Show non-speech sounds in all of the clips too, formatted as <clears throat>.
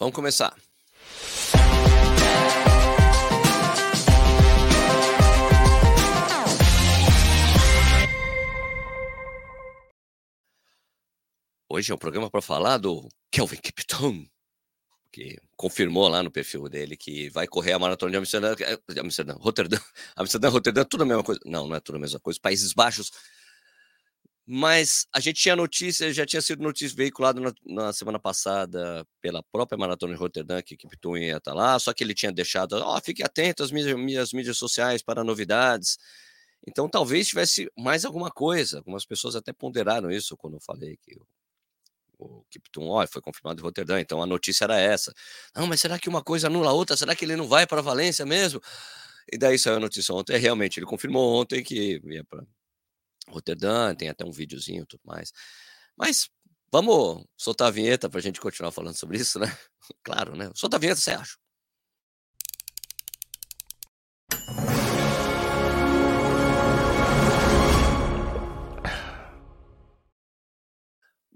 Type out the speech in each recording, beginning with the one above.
Vamos começar. Hoje é um programa para falar do Kelvin Kipton, que confirmou lá no perfil dele que vai correr a maratona de Amsterdã, de Amsterdã, Rotterdam, <laughs> Amsterdã, Rotterdam, tudo a mesma coisa. Não, não é tudo a mesma coisa. Países Baixos mas a gente tinha notícia, já tinha sido notícia veiculada na, na, semana passada pela própria Maratona de Rotterdam, que Kiptum ia estar lá, só que ele tinha deixado, ó, oh, fique atento às mídias, mídias sociais para novidades. Então talvez tivesse mais alguma coisa. Algumas pessoas até ponderaram isso quando eu falei que o, Kiptum, ó, foi confirmado em Rotterdam, então a notícia era essa. Não, mas será que uma coisa anula a outra? Será que ele não vai para Valência mesmo? E daí saiu a notícia ontem, realmente, ele confirmou ontem que ia para Roterdã, tem até um videozinho e tudo mais. Mas vamos soltar a vinheta para a gente continuar falando sobre isso, né? <laughs> Claro, né? Solta a vinheta, você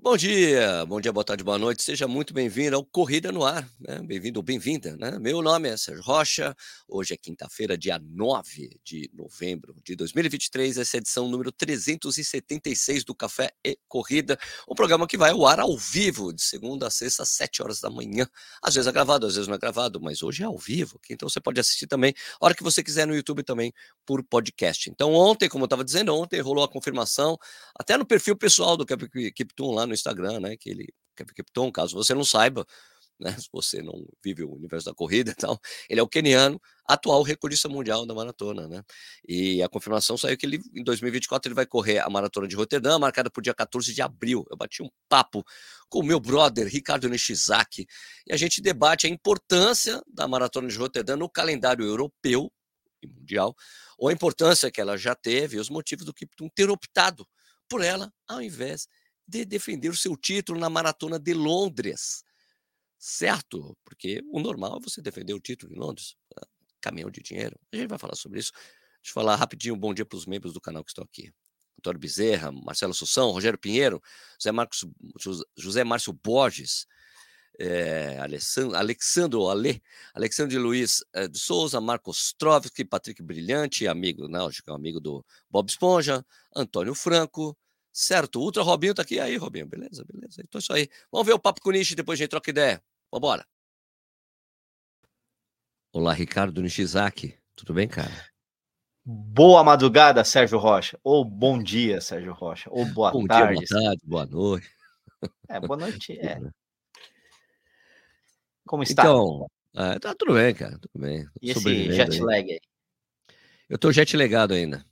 Bom dia, bom dia, boa tarde, boa noite. Seja muito bem-vindo ao Corrida no Ar, né? Bem-vindo ou bem-vinda, né? Meu nome é Sérgio Rocha. Hoje é quinta-feira, dia 9 de novembro de 2023, essa é a edição número 376 do Café e Corrida, um programa que vai ao ar ao vivo, de segunda a sexta, às 7 horas da manhã. Às vezes é gravado, às vezes não é gravado, mas hoje é ao vivo, então você pode assistir também, a hora que você quiser no YouTube também por podcast. Então, ontem, como eu estava dizendo, ontem rolou a confirmação, até no perfil pessoal do Kipton lá no no Instagram, né? Que ele, Kipton, caso você não saiba, <laughs> né? Se você não vive o universo da corrida e tal, ele é o keniano, atual recordista mundial da maratona, né? E a confirmação saiu que ele, em 2024, ele vai correr a maratona de Roterdã, marcada para o dia 14 de abril. Eu bati um papo com o meu brother, Ricardo Nishizaki, e a gente debate a importância da maratona de Roterdã no calendário europeu e mundial, ou a importância que ela já teve e os motivos do Kipton ter optado por ela, ao invés de defender o seu título na maratona de Londres. Certo? Porque o normal é você defender o título em Londres. Tá? Caminhão de dinheiro. A gente vai falar sobre isso. Deixa eu falar rapidinho. Bom dia para os membros do canal que estão aqui. Antônio Bezerra, Marcelo Sussão, Rogério Pinheiro, José, Marcos, José Márcio Borges, é, Alessandro, Alexandro Ale, Alexandre Luiz é, de Souza, Marcos Trovski, Patrick Brilhante, amigo, não, é amigo do Bob Esponja, Antônio Franco, Certo, Ultra Robinho tá aqui. aí, Robinho, beleza, beleza. Então é isso aí. Vamos ver o papo com o Nishi depois gente troca ideia. Vambora. Olá, Ricardo Nishizaki. Tudo bem, cara? Boa madrugada, Sérgio Rocha. Ou bom dia, Sérgio Rocha. Ou boa bom tarde. Dia, boa tarde, boa noite. É, boa noite. <laughs> É. Como está? Então, é, tá tudo bem, cara. Tudo bem. E esse jet lag aí? Eu tô jet legado ainda.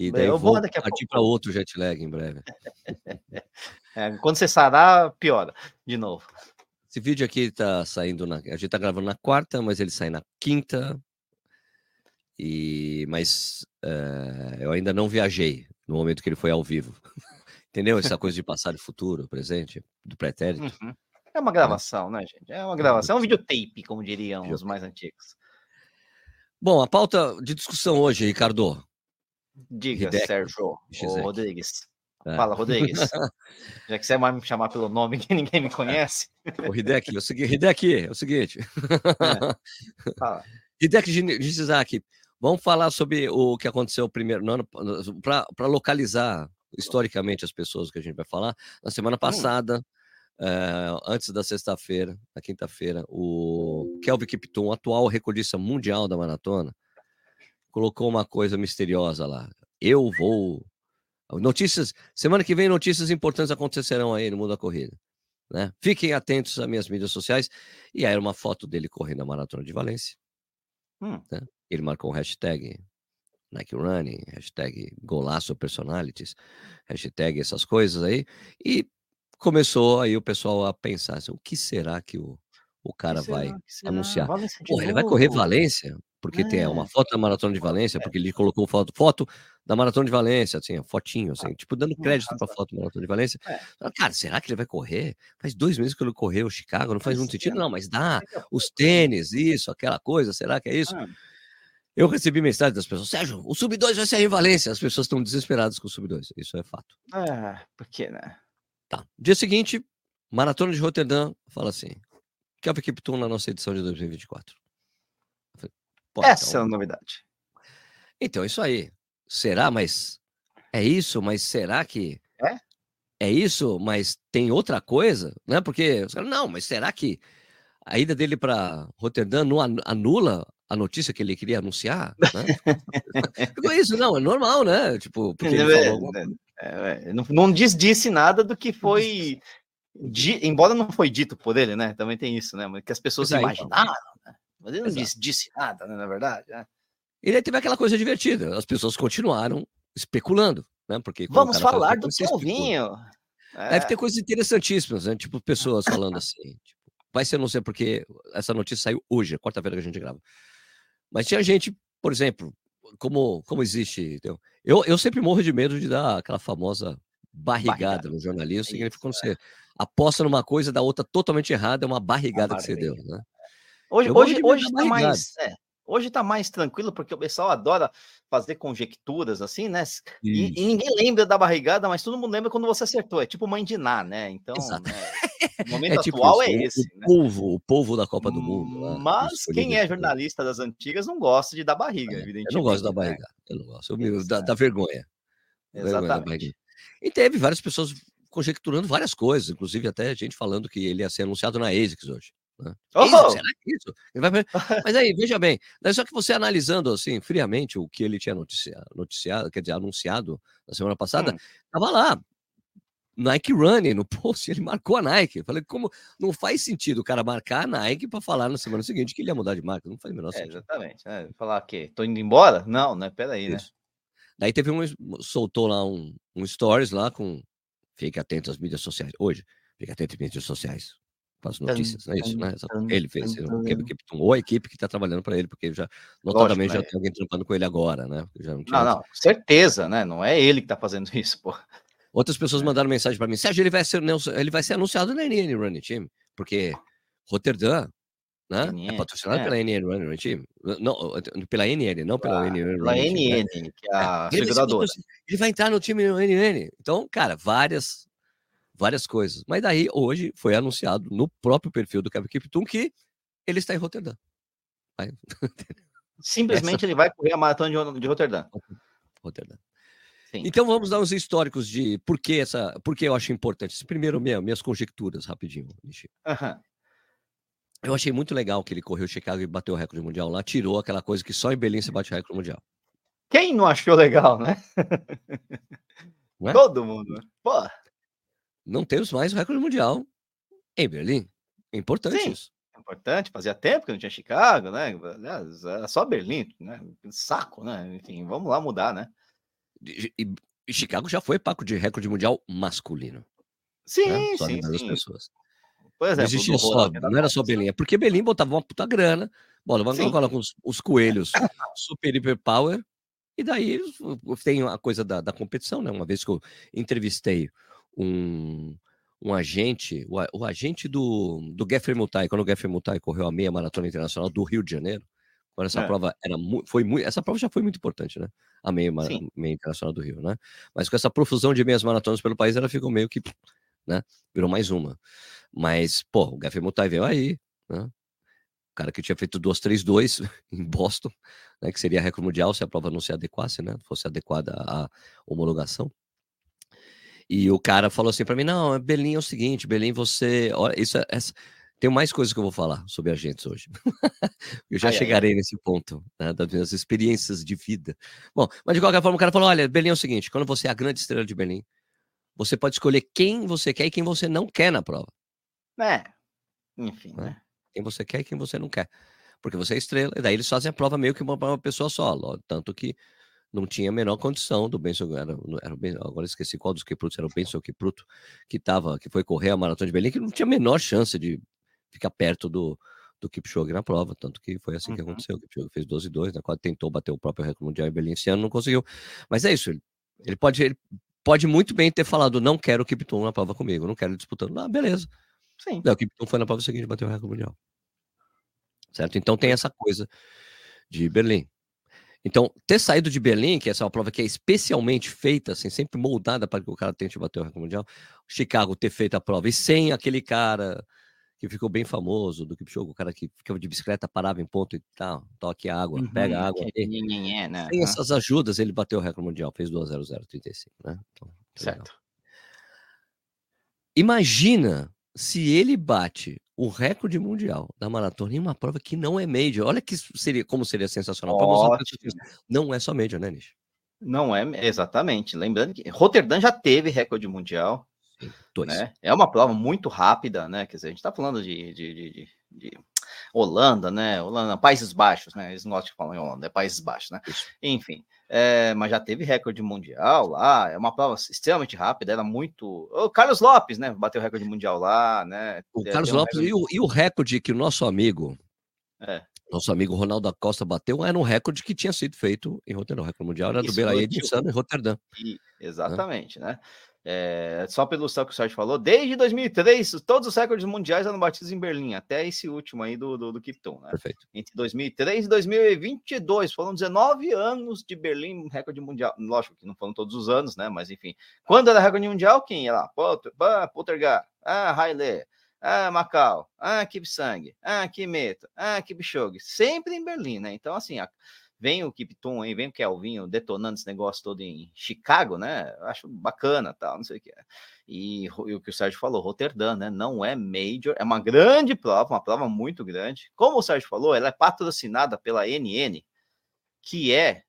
E daí eu vou, vou daqui a partir para outro jet lag em breve. <laughs> é, quando você sarar, piora de novo. Esse vídeo aqui está saindo na. A gente está gravando na quarta, mas ele sai na quinta. E mas uh, eu ainda não viajei no momento que ele foi ao vivo. <laughs> Entendeu? Essa coisa de passado e futuro, presente, do pretérito. Uhum. É uma gravação, é. né, gente? É uma gravação, é um videotape, como diriam os mais antigos. Bom, a pauta de discussão hoje, Ricardo, Diga, Hideki. Sérgio Rodrigues. É. Fala, Rodrigues. <laughs> Já que você vai me chamar pelo nome que ninguém me conhece. O Hideki, é o seguinte, Hideki, é o seguinte. É. Fala. Hideki Nishizaki, vamos falar sobre o que aconteceu primeiro no ano para localizar historicamente as pessoas que a gente vai falar. Na semana hum. passada, hum. é, antes da sexta-feira, na quinta-feira, o Kelvin Kipton, atual recordista mundial da maratona, colocou uma coisa misteriosa lá. Eu vou. Notícias. Semana que vem, notícias importantes acontecerão aí no mundo da corrida. Né? Fiquem atentos às minhas mídias sociais. E aí era uma foto dele correndo a maratona de Valência. Hum. Né? Ele marcou um hashtag Nike Running, hashtag Golaço Personalities, hashtag essas coisas aí. E começou aí o pessoal a pensar assim, o que será que o, o cara vai anunciar? Pô, ele vai correr Valência? Porque é. tem uma foto da Maratona de Valência, é. porque ele colocou foto, foto da Maratona de Valência, assim, fotinho, assim, tipo, dando crédito para a foto da Maratona de Valência. É. Cara, será que ele vai correr? Faz dois meses que ele correu Chicago, não faz muito sentido, não, mas dá. Os tênis, isso, aquela coisa, será que é isso? Eu recebi mensagem das pessoas, Sérgio, o Sub-2 vai sair em Valência. As pessoas estão desesperadas com o Sub-2, isso é fato. É, por quê, né? Tá. Dia seguinte, Maratona de Roterdã, fala assim, Kelvin Kipton na nossa edição de 2024. Essa então... é a novidade. Então, isso aí. Será, mas é isso, mas será que é? É isso, mas tem outra coisa, né? Porque não, mas será que a ida dele para Roterdã não anula a notícia que ele queria anunciar? Né? <laughs> Ficou isso, não, é normal, né? Tipo, porque é, falou... é, é, não, não diz, disse nada do que foi. <laughs> Embora não foi dito por ele, né? Também tem isso, né? Que as pessoas então. imaginaram, né? Mas ele não disse, disse, nada, né? Na verdade. Né? Ele teve aquela coisa divertida. As pessoas continuaram especulando, né? Porque vamos falar do Kelvinho. É. Deve ter coisas interessantíssimas, né? Tipo pessoas falando assim. Tipo, vai ser não sei porque essa notícia saiu hoje, é quarta-feira que a gente grava. Mas tinha gente, por exemplo, como como existe, entendeu? eu eu sempre morro de medo de dar aquela famosa barrigada, barrigada. no jornalismo, significa quando é. você aposta numa coisa da outra totalmente errada, é uma barrigada que você deu, né? Hoje, hoje, hoje tá mais, é, Hoje está mais tranquilo, porque o pessoal adora fazer conjecturas, assim, né? E, e, ninguém lembra da barrigada, mas todo mundo lembra quando você acertou. É tipo mãe de Ná, né? Então, né, o <laughs> momento é tipo atual isso, é esse. O, né? povo, o povo da Copa do Mundo. Lá, mas quem é jornalista das antigas não gosta de dar barriga, é, evidentemente. Eu não gosto da né? barriga. Eu não gosto. Eu me, da, da, vergonha. Exatamente. e teve várias pessoas conjecturando várias coisas, inclusive até gente falando que ele ia ser anunciado na ASICS hoje. Né? Oh! Isso, será que isso? Vai... <laughs> Mas aí, veja bem, só que você analisando assim, friamente, o que ele tinha noticiado, noticiado quer dizer, anunciado na semana passada, estava hum. lá. Nike Running no <laughs> post, ele marcou a Nike. Eu falei, como não faz sentido o cara marcar a Nike para falar na semana seguinte que ele ia mudar de marca? Não faz o menor é, sentido. exatamente. É, falar que tô indo embora? Não, né? Peraí, né? Daí teve um, soltou lá um, um stories lá com, fique atento às mídias sociais. Hoje, fique atento às mídias sociais com as notícias, é isso, né? Ele fez, ou a equipe que está trabalhando para ele, porque já, notadamente, Lógico, já tem alguém trampando com ele agora, né? Não, não, não, certeza, né? Não é ele que está fazendo isso, pô. Outras pessoas é. mandaram mensagem para mim, Sérgio, ele vai ser, ele vai ser anunciado na NN Running Team, porque Roterdã, né? É patrocinado é. pela NN Running Team, não, pela NN, não pela ah, NN Running NN, né? que é a é, seguradora. Ele vai entrar no time NN. Então, cara, várias várias coisas. Mas daí, hoje, foi anunciado no próprio perfil do Kevin Kiptum que ele está em Roterdã. <laughs> Simplesmente Essa... ele vai correr a maratona de, de Roterdã. Roterdã. Sim. Então vamos dar uns históricos de por que essa, por que eu acho importante. Primeiro, minha, minhas conjecturas, rapidinho, uhum. Eu achei muito legal que ele correu Chicago e bateu o recorde mundial lá, tirou aquela coisa que só em Berlim se bate recorde mundial. Quem não achou legal, né? É? Todo mundo. Pô não temos mais o recorde mundial em Berlim. É importante Sim, isso. É importante, fazia tempo que não tinha Chicago, né? Aliás, era só Berlim, né? Saco, né? Enfim, vamos lá mudar, né? E, e, e Chicago já foi paco de recorde mundial masculino. Sim, né? Só sim, sim. pessoas. Por exemplo, não existia só, não era só Berlim, é porque Berlim botava uma puta grana, bola, vamos colocar os, os coelhos super hiper power, e daí tem a coisa da, da competição, né? Uma vez que eu entrevistei um, um agente, o, o, agente do, do Geoffrey Mutai, quando o Geoffrey Mutai correu a meia maratona internacional do Rio de Janeiro, quando essa é. prova era foi muito, essa prova já foi muito importante, né? A meia, meia internacional do Rio, né? Mas com essa profusão de meias maratonas pelo país, ela ficou meio que, né? Virou mais uma. Mas, pô, o Geoffrey Mutai veio aí, né? O cara que tinha feito 2-3-2 <laughs> em Boston, né? Que seria recorde mundial se a prova não se adequasse, né? Fosse adequada à homologação. E o cara falou assim para mim: não, Belém é o seguinte, Belém, você. Olha, isso é, essa... Tem mais coisas que eu vou falar sobre agentes hoje. <laughs> eu já ai, chegarei ai. nesse ponto, né, das minhas experiências de vida. Bom, mas de qualquer forma, o cara falou: olha, Belém é o seguinte, quando você é a grande estrela de Belém, você pode escolher quem você quer e quem você não quer na prova. É. Enfim, né? né? Quem você quer e quem você não quer. Porque você é estrela, e daí eles fazem a prova meio que uma, uma pessoa só. Tanto que não tinha a menor condição do Benson, era, era ben, agora esqueci qual dos Kiprutos, era o Benson Kipruto, que tava, que foi correr a Maratona de Berlim, que não tinha a menor chance de ficar perto do, do Kipchoge na prova, tanto que foi assim uhum. que aconteceu, o Kipchoge fez 12 e 2, né, quase tentou bater o próprio recorde mundial em Berlim esse ano, não conseguiu, mas é isso, ele, ele pode, ele pode muito bem ter falado, não quero o Kipton na prova comigo, não quero ele disputando, ah, beleza, Sim. o Kipton foi na prova seguinte, bateu o recorde mundial, certo? Então tem essa coisa de Berlim. Então, ter saído de Berlim, que essa é uma prova que é especialmente feita, assim, sempre moldada para que o cara tente bater o recorde mundial, Chicago ter feito a prova e sem aquele cara que ficou bem famoso do Kipchoge, o cara que ficava de bicicleta, parava em ponto e tal, toque água, uhum, pega água. Que, né? Sem essas ajudas, ele bateu o recorde mundial, fez 2.0035, né? Então, certo. Legal. Imagina se ele bate o recorde mundial da maratona em uma prova que não é major. Olha que seria, como seria sensacional. Não é só major, né, Nish? Não é, exatamente. Lembrando que Rotterdam já teve recorde mundial. Sim, né? É uma prova muito rápida, né? Quer dizer, a gente está falando de, de, de, de, Holanda, né? Holanda, Países Baixos, né? Eles não gostam de falar em Holanda, é Países Baixos, né? Isso. Enfim, é, mas já teve recorde mundial lá, é uma prova extremamente rápida, era muito. O Carlos Lopes, né? Bateu recorde mundial lá, né? O Carlos um Lopes e, o, e, o, recorde que o nosso amigo, é. nosso amigo Ronaldo da Costa bateu, era um recorde que tinha sido feito em Roterdã. O recorde mundial era Isso, do Belaia de Insano em Roterdã. E, exatamente, né? né? É, só pelo que o Sérgio falou, desde 2003, todos os recordes mundiais eram batidos em Berlim, até esse último aí do, do, do Kipton, né? Perfeito. Entre 2003 e 2022, foram 19 anos de Berlim, recorde mundial. Lógico que não foram todos os anos, né? Mas enfim, quando era recorde mundial, quem ia lá? Potter, Poltergar, ah, Haile, ah, Macau, ah, Kipsang, ah, Kimeto, ah, Kipchoge, sempre em Berlim, né? Então, assim, a, vem o Kipton aí, vem o Kelvinho detonando esse negócio todo em Chicago, né? Acho bacana, tal, não sei o que. É. E, e, o que o Sérgio falou, Roterdã, né? Não é major, é uma grande prova, uma prova muito grande. Como o Sérgio falou, ela é patrocinada pela NN, que é,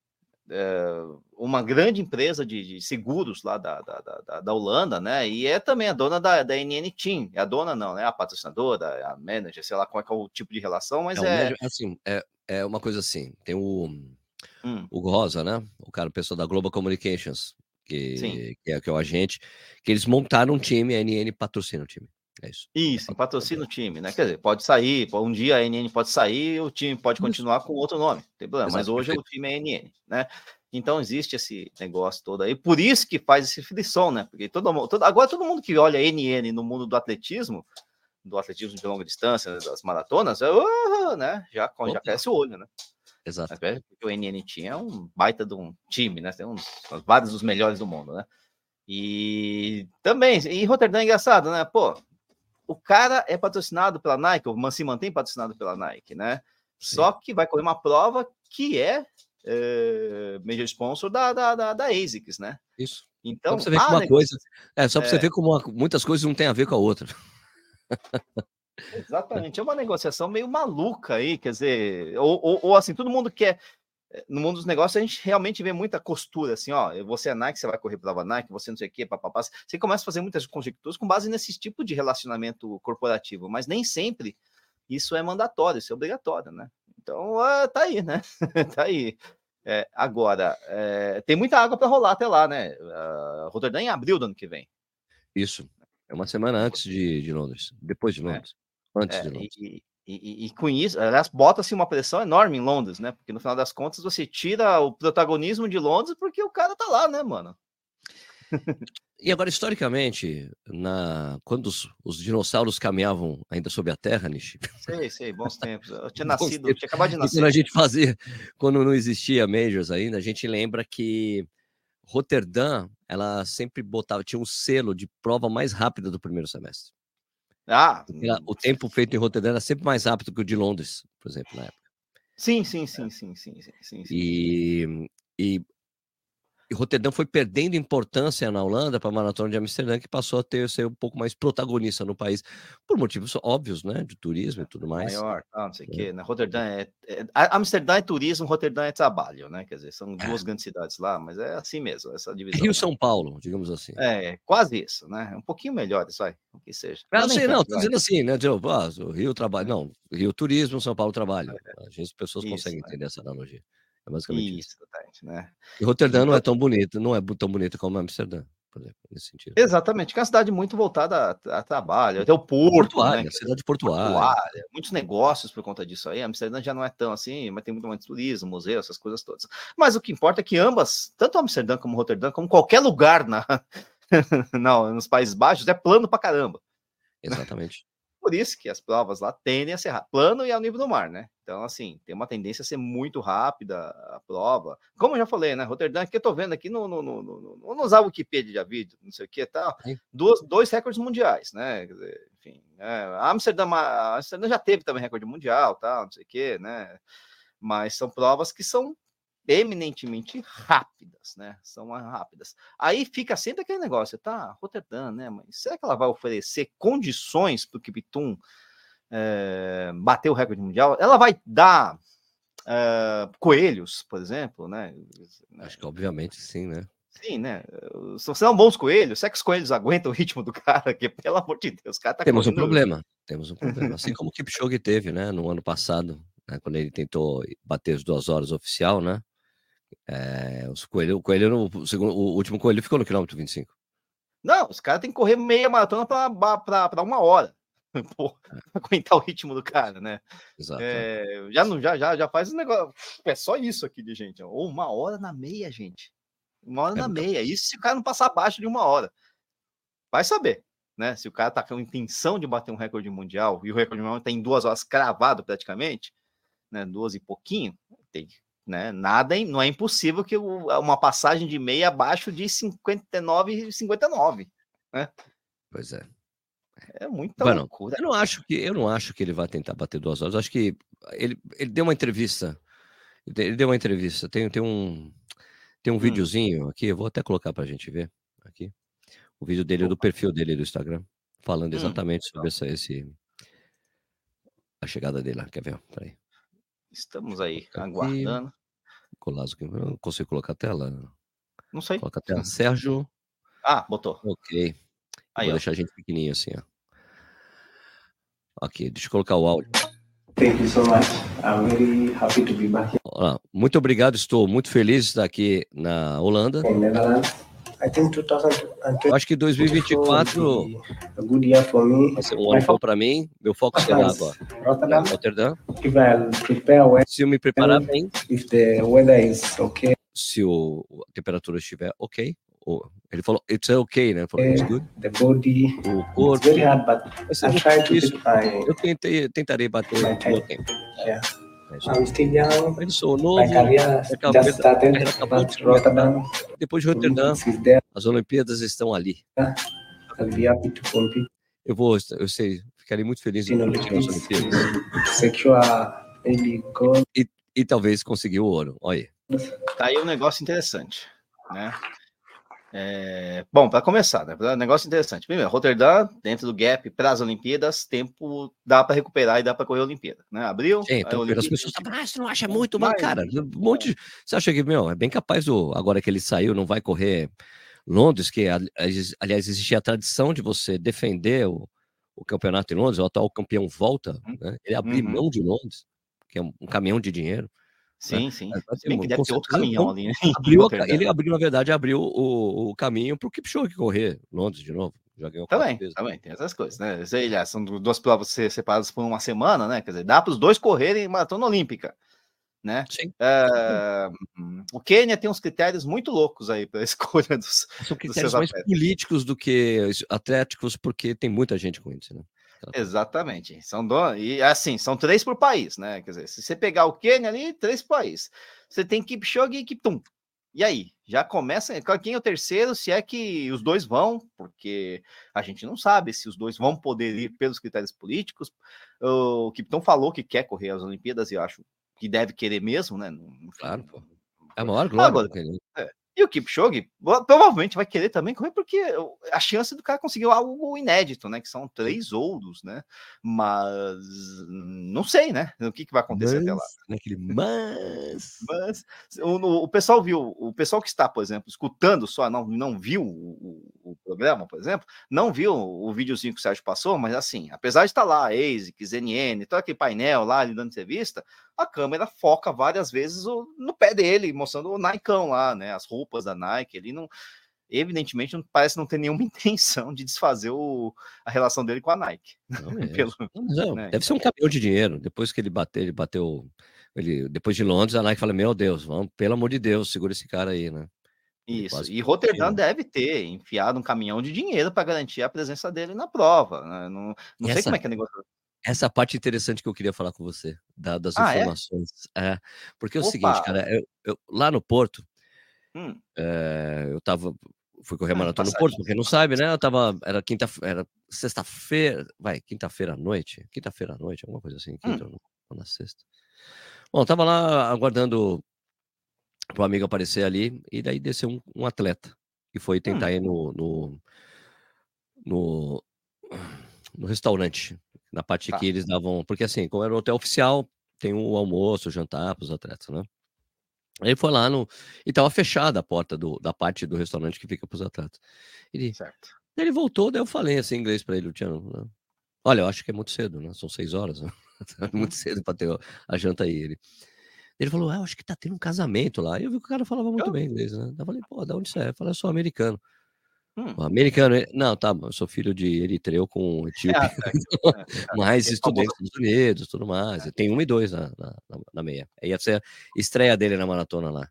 é uma grande empresa de, de seguros lá da, da, da, da, Holanda, né? E é também a dona da, da NN Team. É a dona, não, né? A patrocinadora, a manager, sei lá qual é, é o tipo de relação, mas é. é... assim, é, é uma coisa assim, tem o, hum. o Rosa, né? O cara, o pessoal da Global Communications, que, que, é, que é o agente, que eles montaram um time, a NN patrocina o time. É isso. Isso, patrocina o time, né? Quer dizer, pode sair, um dia a NN pode sair, o time pode continuar isso. com outro nome, não tem problema, Exato, mas hoje perfeito. o time é NN, né? Então existe esse negócio todo aí, por isso que faz esse frição, né? Porque todo, todo agora todo mundo que olha NN no mundo do atletismo do atletismo de longa distância, das maratonas, uh, né? Já, já cresce o olho, né? Exato. Porque o NN tinha um baita de um time, né? Tem uns, vários dos melhores do mundo, né? E também, em Roterdã é engraçado, né? Pô, o cara é patrocinado pela Nike, o se mantém patrocinado pela Nike, né? Sim. Só que vai correr uma prova que é, é major sponsor da, da, da, da ASICS, né? Isso. Então, só pra você ver como uma coisa. É, só para é... você ver como uma, muitas coisas não têm a ver com a outra. Exatamente, é uma negociação meio maluca aí, quer dizer, ou, ou, ou, assim, todo mundo quer. Eh, no mundo dos negócios, a gente realmente vê muita costura, assim, ó. Você é Nike, você vai correr prova Nike, você não sei o quê, papapá. Você começa a fazer muitas conjecturas com base nesse tipo de relacionamento corporativo, mas nem sempre isso é mandatório, isso é obrigatório, né? Então, uh, tá aí, né? <laughs> tá aí. É, agora, é, tem muita água para rolar até lá, né? Uh, Rotterdam em abril do ano que vem. Isso. É uma semana antes de, de Londres, depois de é. Londres. É. Antes é, de Londres. E, e, e, com isso, aliás, bota-se uma pressão enorme em Londres, né? Porque no final das contas você tira o protagonismo de Londres porque o cara tá lá, né, mano? E agora, historicamente, na... quando os, os, dinossauros caminhavam ainda sobre a Terra, Nishi. Sei, sei, bons tempos. Eu tinha <laughs> nascido, eu tinha acabado de nascer. E quando a gente fazia, quando não existia Majors ainda, a gente lembra que Roterdã, ela sempre botava, tinha um selo de prova mais rápida do primeiro semestre. Ah, o tempo feito em Roterdã era sempre mais rápido que o de Londres, por exemplo, na época. Sim, sim, sim, sim, sim, sim, sim. E, e e Roterdã foi perdendo importância na Holanda para a Maratona de Amsterdã, que passou a ter ser um pouco mais protagonista no país, por motivos óbvios, né? De turismo e tudo mais. Maior, ah, não sei o é. quê. Né? Roterdã é, é, Amsterdã é turismo, Roterdã é trabalho, né? Quer dizer, são duas é. grandes cidades lá, mas é assim mesmo, essa divisão. Rio São Paulo, digamos assim. É, quase isso, né? Um pouquinho melhor, isso aí, o que seja. Não, sei, não, tô dizendo assim, né? Tipo, ah, o Rio trabalho, não, Rio Turismo, São Paulo trabalho. É. As pessoas isso, conseguem né? entender essa analogia. É basicamente isso. isso. Né? E Roterdã não é tão bonita, não é tão bonita como Amsterdã, por exemplo, nesse sentido. Exatamente, que é uma cidade muito voltada a, a trabalho, até o porto, portuária, né? cidade portuária. portuária. Muitos negócios por conta disso aí. Amsterdã já não é tão assim, mas tem muito mais turismo, museu, essas coisas todas. Mas o que importa é que ambas, tanto Amsterdã como Roterdã, como qualquer lugar na, <laughs> não, nos Países Baixos, é plano pra caramba. Exatamente. Por isso que as provas lá tendem a ser plano e ao nível do mar, né? Então, assim, tem uma tendência a ser muito rápida a prova. Como eu já falei, né? Roterdã, que eu tô vendo aqui no, no, no, no, no usar Wikipedia de vídeo, não sei o que e tal, dois, dois recordes mundiais, né? Dizer, enfim. É, Amsterdã, Amsterdã já teve também recorde mundial, tal, não sei o quê, né? Mas são provas que são eminentemente rápidas, né? São rápidas. Aí fica sempre aquele negócio, tá? Rotterdam, né? Mas será que ela vai oferecer condições para o Kiptum é, bater o recorde mundial? Ela vai dar é, coelhos, por exemplo, né? Acho que obviamente sim, né? Sim, né? São bons coelhos, será que os coelhos aguentam o ritmo do cara? Que, <laughs> pelo amor de Deus, o cara tá Temos correndo... um problema, temos um problema. Assim como o Kipchoge teve, né? No ano passado, né, quando ele tentou bater as duas horas oficial, né? É, os coelho, o coelho, no, o, segundo, o último coelho ficou no quilômetro 25. Não, os caras têm que correr meia maratona para uma hora. <laughs> Pô, é. aguentar o ritmo do cara, né? Exato. É, já, já, já, já faz um negócio. É só isso aqui de gente. Ou uma hora na meia, gente. Uma hora é, na então... meia. Isso se o cara não passar abaixo de uma hora. Vai saber, né? Se o cara tá com a intenção de bater um recorde mundial e o recorde mundial tem duas horas cravado praticamente, né? Duas e pouquinho, tem né? Nada, não é impossível que uma passagem de meia abaixo de 59 e 59, né? Pois é. É muita bueno, loucura. Eu não acho que eu não acho que ele vai tentar bater duas horas. Eu acho que ele, ele deu uma entrevista. Ele deu uma entrevista. Tem, tem um tem um hum. videozinho aqui. Eu vou até colocar para a gente ver aqui. O vídeo dele do perfil dele do Instagram, falando hum. exatamente hum. sobre essa, esse a chegada dele lá. Quer ver? Peraí. Estamos aí aguardando. Colasso, não consigo colocar a tela. Não sei. Coloca a tela. Sérgio. Ah, botou. Ok. Aí, Vou ó. deixar a gente pequenininho assim, ó. Ok, deixa eu colocar o áudio. Thank you so much. I'm very happy to be back. Olá, muito obrigado, estou muito feliz de estar aqui na Holanda. In Netherlands. Eu acho que 2024 vai ser um ano bom para mim. Meu foco será agora. Rotterdam. Se eu me preparar bem, se o, a temperatura estiver ok, ele falou, it's okay, né? Falou, it's good. The body, o corpo. It's very hard, but I'm trying to isso, eu tentei, tentarei bater o tempo. Yeah. Just started at Rotterdam. Depois de Rotterdam, as Olimpíadas estão ali. I'll be happy to compete. Eu vou, eu sei, ficarei muito feliz em competir nas Olimpíadas. E, e talvez conseguir o ouro. Olha aí. Tá aí um negócio interessante, né? É, bom, para começar, né? Negócio interessante. Primeiro, Rotterdam, dentro do gap para as Olimpíadas, tempo dá para recuperar e dá para correr a Olimpíada, né? Abriu. Sim, então, as pessoas falam, ah, você não acha muito, mas, cara, um monte de... Você acha que, meu, é bem capaz, o... agora que ele saiu, não vai correr Londres, que aliás existia a tradição de você defender o, o campeonato em Londres, o atual campeão volta, uhum. né? Ele abriu uhum. mão de Londres, que é um, um caminhão de dinheiro. Sim, né? sim. Se bem que deve ter outro caminhão <laughs> ali, né? Abriu, ele abriu, na verdade, abriu o, o caminho para o Kipchoge correr Londres de novo. Já ganhou também, também, tem essas coisas, né? Sei lá, são duas provas separadas por uma semana, né? Quer dizer, dá para os dois correrem maratona olímpica, né? Sim. É, o Quênia tem uns critérios muito loucos aí para a <laughs> escolha dos. São critérios dos mais políticos do que atléticos, porque tem muita gente com isso, né? Exatamente. São do... E assim, são três por país, né? Quer dizer, se você pegar o Quênia ali, três por país. Você tem Kipchoge e Kiptum. E aí? Já começa. Quem é o terceiro? Se é que os dois vão, porque a gente não sabe se os dois vão poder ir pelos critérios políticos. O Kiptum falou que quer correr as Olimpíadas e eu acho que deve querer mesmo, né? Claro, pô. É a maior glória. Agora, é, e o Kipchoge provavelmente vai querer também correr, porque a chance do cara conseguir algo inédito, né? Que são três ouros, né? Mas não sei, né? O que, que vai acontecer mas, até lá. Naquele mas... mas o, o, pessoal viu, o pessoal que está, por exemplo, escutando só, não, não viu o, o, programa, por exemplo, não viu o videozinho que o Sérgio passou, mas assim, apesar de estar lá, ASIC, ZNN, todo aquele painel lá, ele dando entrevista, a câmera foca várias vezes no pé dele, mostrando o Nikão lá, né? As roupas da Nike. Ele não, evidentemente, não parece não ter nenhuma <laughs> intenção de desfazer o, a relação dele com a Nike. Não, é. Pelo, não, né? Deve ser um caminhão de dinheiro. Depois que ele bateu, ele bateu. Ele, depois de Londres, a Nike fala: Meu Deus, vamos, pelo amor de Deus, segura esse cara aí, né? Isso, e Rotterdam deve ter enfiado um caminhão de dinheiro para garantir a presença dele na prova. Né? Não, não sei como é que é o negócio. Essa parte interessante que eu queria falar com você, da, das ah, é? informações. É? é? porque é o Opa. seguinte, cara, eu, eu, lá no Porto, hum. é, eu tava. fui correr a maratona no Porto, porque não sabe, né? Eu tava, era quinta, era sexta-feira, vai, quinta-feira à noite, quinta-feira à noite, alguma coisa assim, quinta hum. ou na sexta. Bom, tava lá aguardando para o amigo aparecer ali, e daí desceu um, um atleta, e foi tentar hum. ir no, no, no, no, restaurante, na parte tá. que eles davam, porque assim, como era um hotel oficial, tem o almoço, o jantar para os atletas, né? Ele foi lá no. E tava fechada a porta do, da parte do restaurante que fica para os atletas. Ele, certo. Ele voltou, daí eu falei assim em inglês para ele, Luciano. Né? Olha, eu acho que é muito cedo, né? São seis horas, né? <laughs> É muito cedo para ter a janta aí. Ele, ele falou, ah, eu acho que tá tendo um casamento lá. E eu vi que o cara falava muito bem inglês, né? Eu falei, pô, da onde você é? Eu falei, eu sou americano. Hum. Americano, não, tá, eu sou filho de eritreu com etíope, é, <laughs> é, é, mais estudei nos Estados Unidos, tudo mais. É. Tem um e dois na, na, na meia. Aí ia ser a estreia dele na maratona lá,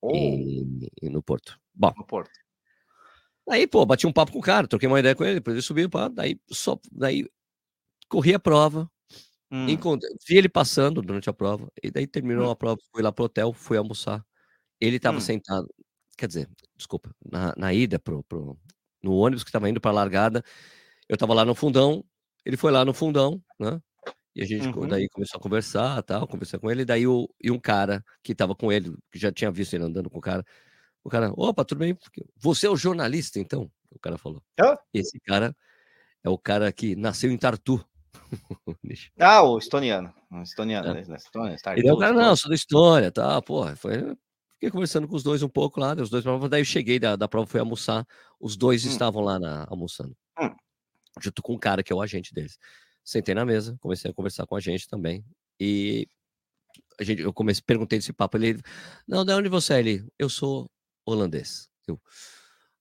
oh. em, no Porto. Bom, no Porto. Aí, pô, bati um papo com o cara, troquei uma ideia com ele, depois ele subiu, pá, daí, só, daí corri a prova, hum. encontrei, vi ele passando durante a prova, e daí terminou hum. a prova, fui lá pro hotel, fui almoçar. Ele estava hum. sentado, quer dizer, desculpa, na, na ida pro, pro, no ônibus que estava indo para a largada, eu estava lá no fundão, ele foi lá no fundão, né? E a gente uhum. daí começou a conversar, tal, conversar com ele, daí o, e um cara que estava com ele, que já tinha visto ele andando com o cara, o cara, opa, tudo bem? Você é o jornalista, então? O cara falou. Esse cara é o cara que nasceu em Tartu. <laughs> ah, o estoniano. O estoniano, é. né? Estônia, Tartu, Ele é o cara, não, sou da história, tá, porra, foi Fiquei conversando com os dois um pouco lá, os dois daí eu cheguei da, da prova, fui almoçar, os dois hum. estavam lá na, almoçando, hum. junto com um cara que é o agente deles. Sentei na mesa, comecei a conversar com a gente também, e a gente, eu comecei, perguntei desse papo, ele, não, de onde você é? Ele, eu sou holandês. Eu,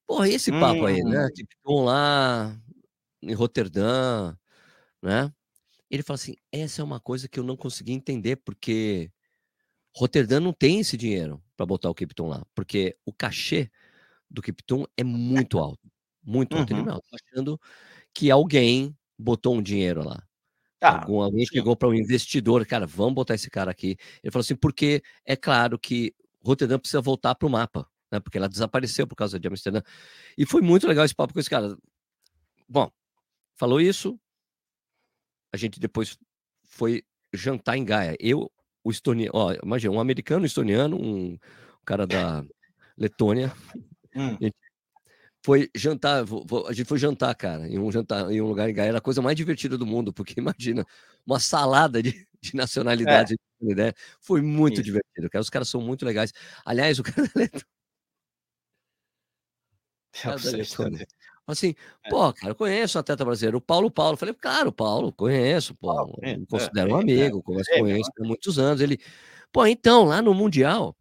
porra, e esse papo hum. aí, né? Hum. Tipo, lá em Roterdã, né? Ele fala assim, essa é uma coisa que eu não consegui entender, porque Roterdã não tem esse dinheiro para botar o Kipton lá, porque o cachê do Kipton é muito alto, muito alto. Ele uhum. não, achando que alguém botou um dinheiro lá. Ah, Algum, alguém chegou para um investidor, cara, vamos botar esse cara aqui. Ele falou assim, porque é claro que Roterdã precisa voltar para o mapa, né? Porque ela desapareceu por causa de Amsterdã. E foi muito legal esse papo com esse cara. Bom, falou isso. A gente depois foi jantar em Gaia. Eu, o estoniano, ó, imagina, um americano, um estoniano, um cara da Letônia. Hum. foi jantar, a gente foi jantar, cara, em um jantar, em um lugar em Gaia, era a coisa mais divertida do mundo, porque <laughs> imagina, uma salada de, de nacionalidades, é. né? Foi muito Isso. divertido, cara. Os caras são muito legais. Aliás, o cara da Letônia. Assim, é. pô, cara, eu conheço o atleta brasileiro, o Paulo Paulo. falei, cara, o Paulo, conheço, pô, é, considero é, um amigo, é, converso com ele há muitos anos. Ele, pô, então, lá no Mundial,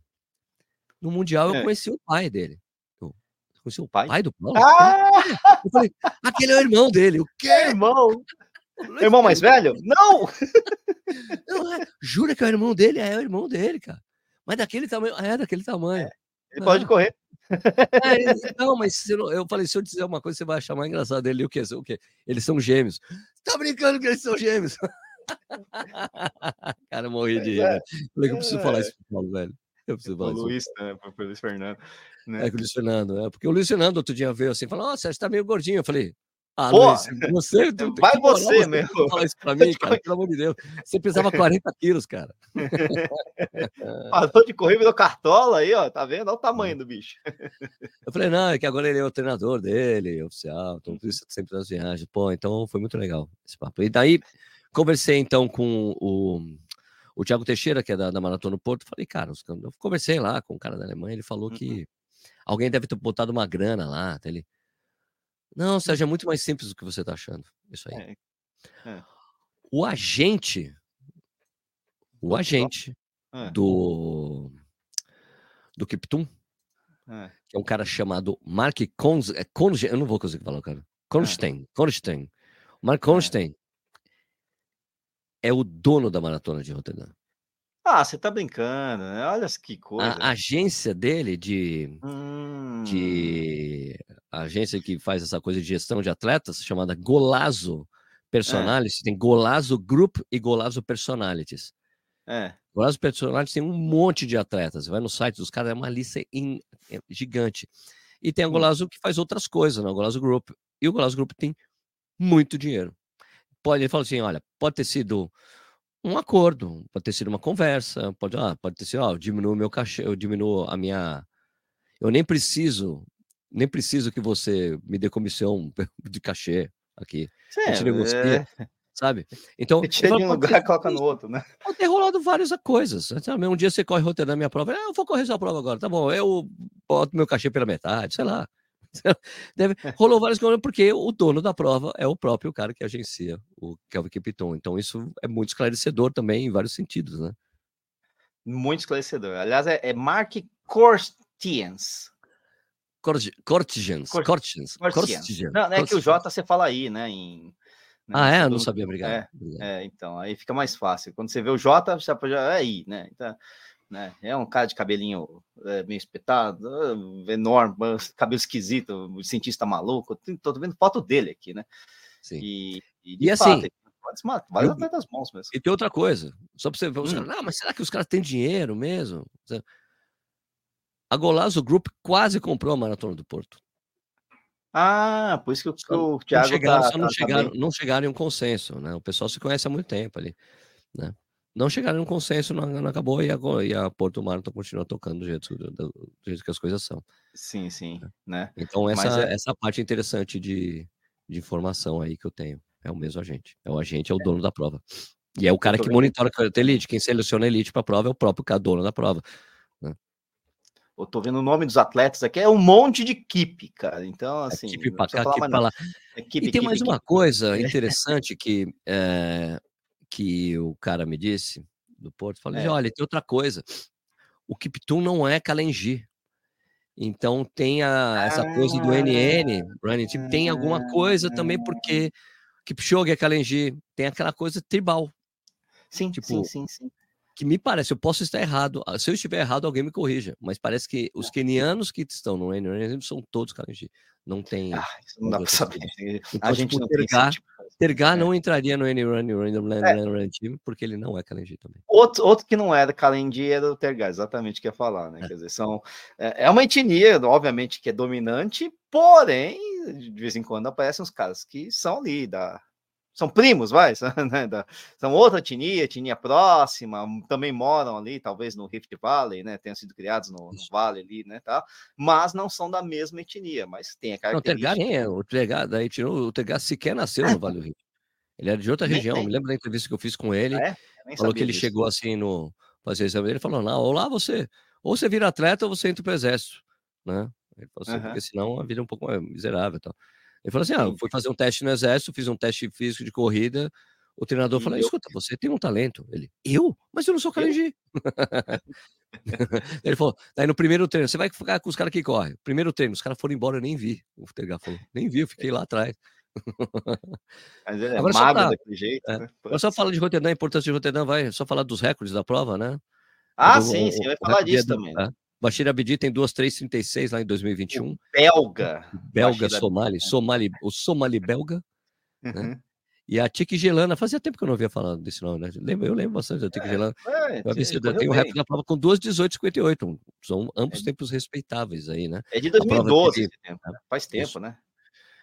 no Mundial eu conheci o pai dele. Eu conheci o pai, pai do Paulo? Ah! Eu falei, aquele é o irmão dele. O quê? Irmão? Irmão mais velho? Não! Não, jura que é o irmão dele? É, o irmão dele, cara. Mas daquele tamanho, é daquele tamanho. ele pode correr. É, não, mas não, eu falei, se eu dizer uma coisa, você vai achar mais engraçado dele. O que? O quê? Eles são gêmeos. Tá brincando que eles são gêmeos? <laughs> Cara, eu morri de rir. É, falei que eu preciso falar isso pro Paulo, velho. Eu preciso falar isso. Luiz, né? Pro Luiz Fernando. Né? É, com o Luiz Fernando, é. Porque o Luiz Fernando outro dia veio assim, falou: Nossa, você tá meio gordinho. Eu falei, ah, Pô, Luiz, você, <laughs> vai você, meu. Fala isso pra mim, cara, <laughs> pelo amor de Deus. Você pesava 40 quilos, cara. <laughs> Parou de correr, virou cartola aí, ó. Tá vendo? Olha o tamanho do bicho. Eu falei, não, é que agora ele é o treinador dele, oficial, então por isso sempre nas viagens. Pô, então foi muito legal esse papo. E daí, conversei então com o, o Thiago Teixeira, que é da, da Maratona Porto. Falei, cara, eu conversei lá com o cara da Alemanha, ele falou que uhum. alguém deve ter botado uma grana lá. Tá ele não, Sérgio, é muito mais simples do que você está achando. Isso aí. É. É. O agente, o agente é. do do Kiptum, é. que é um cara chamado Mark Kons, é, Kons, eu não vou conseguir falar, cara. Konstein, Konstein. Mark Konstein é o dono da maratona de Rotterdam. Ah, você tá brincando, né? Olha que coisa. A agência dele de, hum. de a agência que faz essa coisa de gestão de atletas, chamada Golazo Personalities, é. tem Golazo Group e Golazo Personalities. É. Golazo Personalities tem um monte de atletas. Vai no site dos caras, é uma lista in, é gigante. E tem a hum. Golazo que faz outras coisas, né? O Golazo Group. E o Golazo Group tem muito dinheiro. Pode, ele fala assim, olha, pode ter sido um acordo, pode ter sido uma conversa, pode, ah, pode ter sido, ó, eu diminuo meu cachê, eu diminuo a minha... Eu nem preciso, nem preciso que você me dê comissão <laughs> de cachê aqui. Negocia. É sabe? <laughs> Então, tira de um lugar e coloca no outro, né? Pode ter rolado várias coisas. Um dia você corre roteiro da minha prova, ah, eu vou correr sua prova agora, tá bom, eu boto meu cachê pela metade, sei lá. <laughs> Deve, rolou várias coisas, porque o dono da prova é o próprio cara que agencia o Kelvin Kipiton. Então, isso é muito esclarecedor também em vários sentidos, né? Muito esclarecedor. Aliás, é, é Mark Cortians. Cortians. Cortians. Cortians. Não, é que o J você fala aí, né? Em né? Ah, é? Eu não sabia, obrigado. É, obrigado. é, então, aí fica mais fácil. Quando você vê o Jota, já é aí, né? Então, né? É um cara de cabelinho é, meio espetado, ah, enorme, <laughs> cabelo esquisito, cientista maluco. Tô vendo foto dele aqui, né? Sim. E, e, e fato, assim. Vários atletas bons mesmo. E tem outra coisa, só para você ver, hum. ah, mas será que os caras têm dinheiro mesmo? A Golazo Group quase comprou a Maratona do Porto. Ah, por isso que o, só, o Thiago não chegaram, tá, só não, tá, chegaram, tá não chegaram em um consenso, né? O pessoal se conhece há muito tempo ali, né? Não chegaram em um consenso, não, não acabou e a, e a Porto Marathon continua tocando do jeito, do, do, jeito que as coisas são. Sim, sim, né? né? Então essa, é... essa parte interessante de, de informação aí que eu tenho é o mesmo agente. É o agente, é o é. dono da prova. E é o cara que monitora a elite. Quem seleciona a elite para a prova é o próprio cara, dono da prova eu tô vendo o nome dos atletas aqui, é um monte de equipe, cara. Então, assim. Equipe pra cá, equipe pra lá. E tem mais uma coisa <laughs> interessante que, é, que o cara me disse do Porto. Falei, é. olha, tem outra coisa. O Kiptum não é Kalenji. Então tem a, essa ah, coisa do NN, running team, tem alguma coisa também, porque Kipchoge é Kalenji, tem aquela coisa tribal. Sim, tipo, sim, sim, sim que me parece, eu posso estar errado. Ah, se eu estiver errado, alguém me corrija. Mas parece que os quenianos que estão no NRM são todos Kalenji. Não tem. Ah, isso não dá para saber. <laughs> Então, a gente tipo, não Tergar, tipo Tergar é. não entraria no NRun é. Team, porque ele não é Kalenji também. Outro, outro que não é da Kalenji é do Tergar, exatamente o que ia falar, né? É. Quer dizer, são, é, é uma etnia, obviamente, que é dominante, porém, de vez em quando aparecem uns caras que são ali da são primos, vai, <laughs> né, são outra etnia, etnia próxima, também moram ali, talvez no Rift Valley, né, tenham sido criados no, no vale ali, né, tá, mas não são da mesma etnia, mas tem a característica. Não, o Tergar nem é, o Tergar, daí tirou, o Tergar sequer nasceu no Vale do Rift, ele era de outra nem região, tem. me lembro da entrevista que eu fiz com ele, ah, é? falou que ele disso. chegou assim no, fazer exame ele falou, não, olá você, ou você vira atleta ou você entra pro exército, né, ele falou assim, uhum. porque senão a vida é um pouco mais miserável e tal. Ele falou assim: ah, fui fazer um teste no exército, fiz um teste físico de corrida. O treinador falou: escuta, você tem um talento. Ele, eu? Mas eu não sou Kalenji. <laughs> ele falou: daí no primeiro treino, você vai ficar com os caras que correm. Primeiro treino, os caras foram embora, eu nem vi. O Tergar falou: nem vi, eu fiquei lá atrás. Mas ele <laughs> é Agora, magro pra, daquele jeito. É, né? só falar de Roterdã, a importância de Roterdã, vai só falar dos recordes da prova, né? Ah, sim, sim, vai falar disso também. Né? Bashir Abdi tem 2,336 lá em 2021. O belga. Belga Somali, Somali, o Somali belga. Né? Uhum. Né? E a Tiki Gelana, fazia tempo que eu não ouvia falar desse nome, né? Eu lembro bastante da Tiki é, Gelana. É, eu tem o recorde da prova com 2,1858. São ambos é. tempos respeitáveis aí, né? É de 2012 teve, tempo, né? Faz tempo, Isso. né?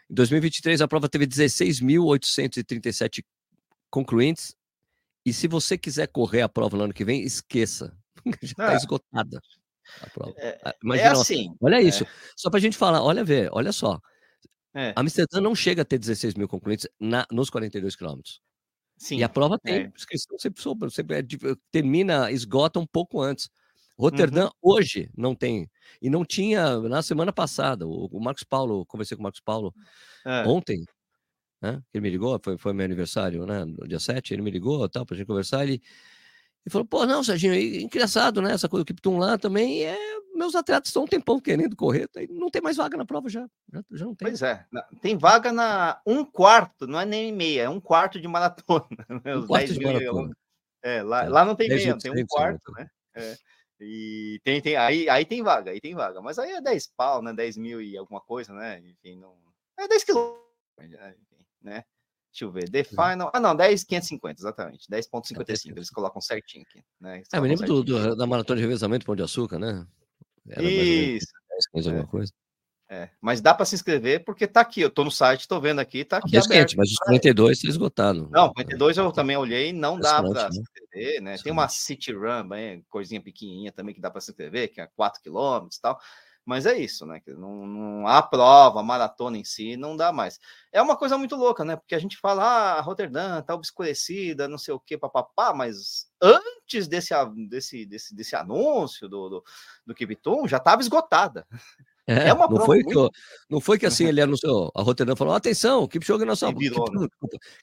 Em 2023, a prova teve 16.837 concluintes. E se você quiser correr a prova no ano que vem, esqueça. <laughs> Já está esgotada a prova. É, ah, é Imagina, é assim. Olha isso. É. Só para a gente falar, olha ver, olha só. É. Amsterdã não chega a ter 16 mil concluintes na, nos 42 quilômetros. Sim. E a prova tem é. inscrição sempre sobra, sempre é, termina, esgota um pouco antes. Roterdã uhum. hoje não tem. E não tinha na semana passada. O, o Marcos Paulo, conversei com o Marcos Paulo é. ontem, né? Ele me ligou, foi, foi meu aniversário, né? No dia 7, ele me ligou tal, pra gente conversar. Ele, e falou, pô, não, Serginho, é engraçado, né? Essa coisa do Kipton lá também é. Meus atletas estão um tempão querendo correr, não tem mais vaga na prova já. Já, já não tem. Pois é, tem vaga na um quarto, não é nem meia, é um quarto de maratona. <laughs> Né? Um quarto de maratona. É, lá, é, lá não tem meia, tem um quarto, né? É. E tem, tem, aí, aí tem vaga, aí tem vaga. Mas aí é 10 pau, né? 10 mil e alguma coisa, né? Enfim, não. É 10 quilômetros, né? Deixa eu ver. The Final. Ah, não, 10,550, exatamente. 10,55. Eles colocam certinho aqui. Né? É, me lembro do, do, da maratona de revezamento Pão de Açúcar, né? Era Isso. 10, 15, alguma é. coisa. É, mas dá para se inscrever porque tá aqui, eu tô no site, tô vendo aqui, tá aqui. Aberto, quente, mas os 42 está esgotado. Não, 42 eu também olhei, não dá para né? se inscrever, né? Tem uma City Run, bem, coisinha pequenininha também que dá para se inscrever, que é 4 km e tal. Mas é isso, né? Não, não há prova, a maratona em si, não dá mais. É uma coisa muito louca, né? Porque a gente fala, ah, Roterdã tá obscurecida, não sei o que, papapá, mas antes desse, desse, desse, desse anúncio do, do, do Kipton, já estava esgotada. É, é uma não foi, muito... que, não foi que assim ele anunciou, a Roterdã falou, atenção, Kipchoge é nossa, Kipton, né?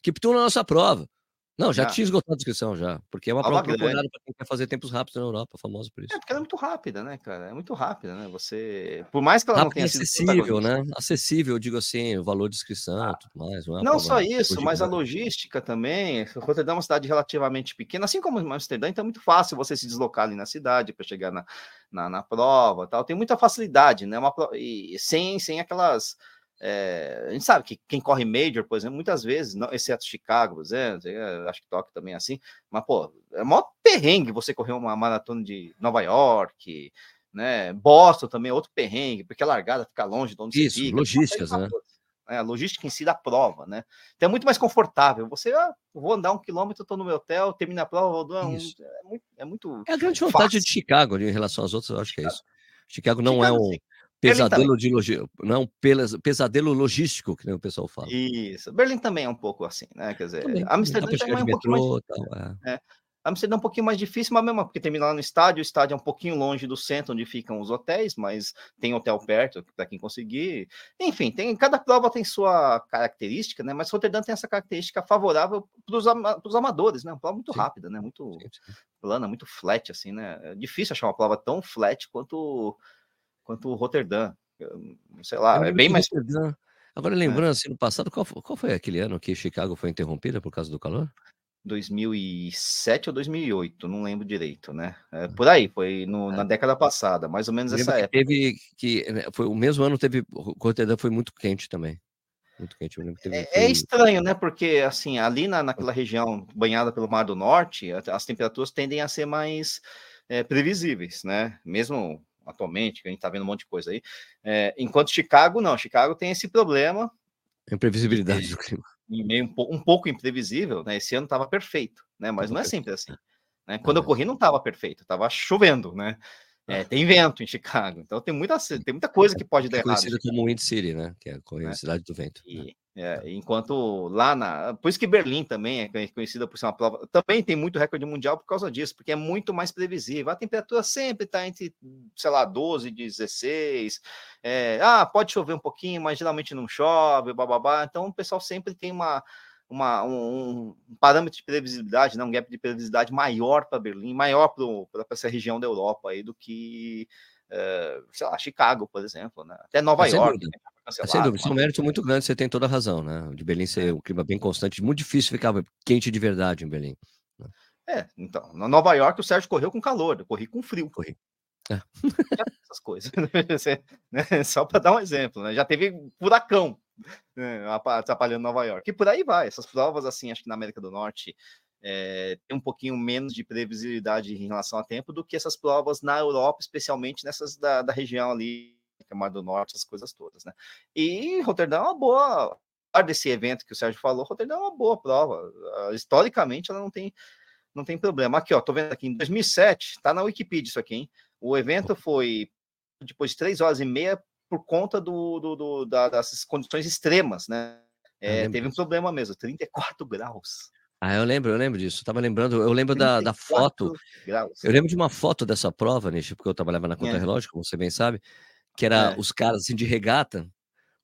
Kipton é nossa prova. Não, já, já, tinha esgotado a inscrição já, porque é uma prova procurada para quem quer fazer tempos rápidos na Europa, famosa por isso. É, porque ela é muito rápida, né, cara? É muito rápida, né? Você, por mais que ela Rápido não tenha acessível, né? Acessível, digo assim, o valor de inscrição, ah, tudo mais. Não, é não só isso, mas a logística também. Rotterdam é uma cidade relativamente pequena, assim como Amsterdã, então é muito fácil você se deslocar ali na cidade para chegar na, na, na, prova, tal. Tem muita facilidade, né? Uma, e sem, sem aquelas é, a gente sabe que quem corre Major, por exemplo, muitas vezes, não, exceto Chicago, exemplo, acho que Tóquio também é assim, mas, pô, é maior perrengue você correr uma maratona de Nova York, né? Boston também é outro perrengue, porque a largada fica longe de onde Isso, você fica. logísticas, né? É, a logística em si da prova, né? Então é muito mais confortável. Você, ah, vou andar um quilômetro, estou no meu hotel, termina a prova, vou um, é, muito, é muito. É a grande vontade fácil. de Chicago em relação às outras, eu acho que é isso. Chicago não Chicago, é um. Sim Pesadelo de logístico, não, pesadelo logístico, que nem o pessoal fala. Isso. Berlim também é um pouco assim, né? Quer dizer, também, Amsterdã também é um pouco mais... Tal, é. É. Amsterdã é um pouquinho mais difícil, mas mesmo porque termina lá no estádio, o estádio é um pouquinho longe do centro onde ficam os hotéis, mas tem hotel perto para quem conseguir. Enfim, tem cada prova tem sua característica, né? Mas Rotterdam tem essa característica favorável para os amadores, né? Uma prova muito sim. rápida, né? Muito sim, sim. plana, muito flat, assim, né? É difícil achar uma prova tão flat quanto quanto o Rotterdam. Sei lá, é bem mais. Rotterdam. Agora, é. lembrando, é. assim, no passado, qual, qual foi aquele ano que Chicago foi interrompida por causa do calor? 2007 ou 2008, não lembro direito, né? É, por aí, foi no, é. na década passada, mais ou menos essa época. Teve que né, foi o mesmo ano teve Rotterdam foi muito quente também. Muito quente. Teve, é, é, estranho, né? Porque assim, ali na, naquela região banhada pelo Mar do Norte, as temperaturas tendem a ser mais é, previsíveis, né? Mesmo atualmente, que a gente está vendo um monte de coisa aí. É, enquanto Chicago, não. Chicago tem esse problema. Imprevisibilidade do clima. Meio um, um pouco imprevisível, né? Esse ano estava perfeito, né? Mas não é sempre assim. Né? Quando eu é. corri, não estava perfeito, estava chovendo, né? É, tem vento em Chicago, então tem muita, tem muita coisa que pode dar é errado. Conhecida como Wind City, né? Que é a é. cidade do vento. E, né? É, enquanto lá na. Por isso que Berlim também é conhecida por ser uma prova. Também tem muito recorde mundial por causa disso, porque é muito mais previsível. A temperatura sempre está entre, sei lá, 12 e 16. É, ah, pode chover um pouquinho, mas geralmente não chove, bababá. Então o pessoal sempre tem uma, uma, um, um parâmetro de previsibilidade, né, um gap de previsibilidade maior para Berlim, maior para essa região da Europa aí do que, é, sei lá, Chicago, por exemplo, né? até Nova York. Né? cancelado. Sem dúvida, isso é um mérito muito grande, você tem toda a razão, né? De Berlim ser um clima bem constante, muito difícil ficar quente de verdade em Berlim. Né? É, então, na Nova York o Sérgio correu com calor, eu corri com frio. Corri. É. Essas coisas. <laughs> né? Só para dar um exemplo, né? Já teve furacão né? atrapalhando Nova York. E por aí vai. Essas provas, assim, acho que na América do Norte é, tem um pouquinho menos de previsibilidade em relação a tempo do que essas provas na Europa, especialmente nessas da, da região ali é Mar do Norte, as coisas todas, né? E Roterdã é uma boa, desse evento que o Sérgio falou, Roterdã é uma boa prova. Uh, historicamente, ela não tem, não tem problema. Aqui, ó, tô vendo aqui, em 2007, tá na Wikipedia isso aqui, hein? O evento foi depois de três horas e meia por conta do, do, do da, das condições extremas, né? É, teve um problema mesmo, 34 graus. Ah, eu lembro, eu lembro disso. Eu tava lembrando, eu lembro da, da foto. Graus. Eu lembro de uma foto dessa prova, Nish, porque eu trabalhava na conta é. relógio, como você bem sabe que era é. os caras assim de regata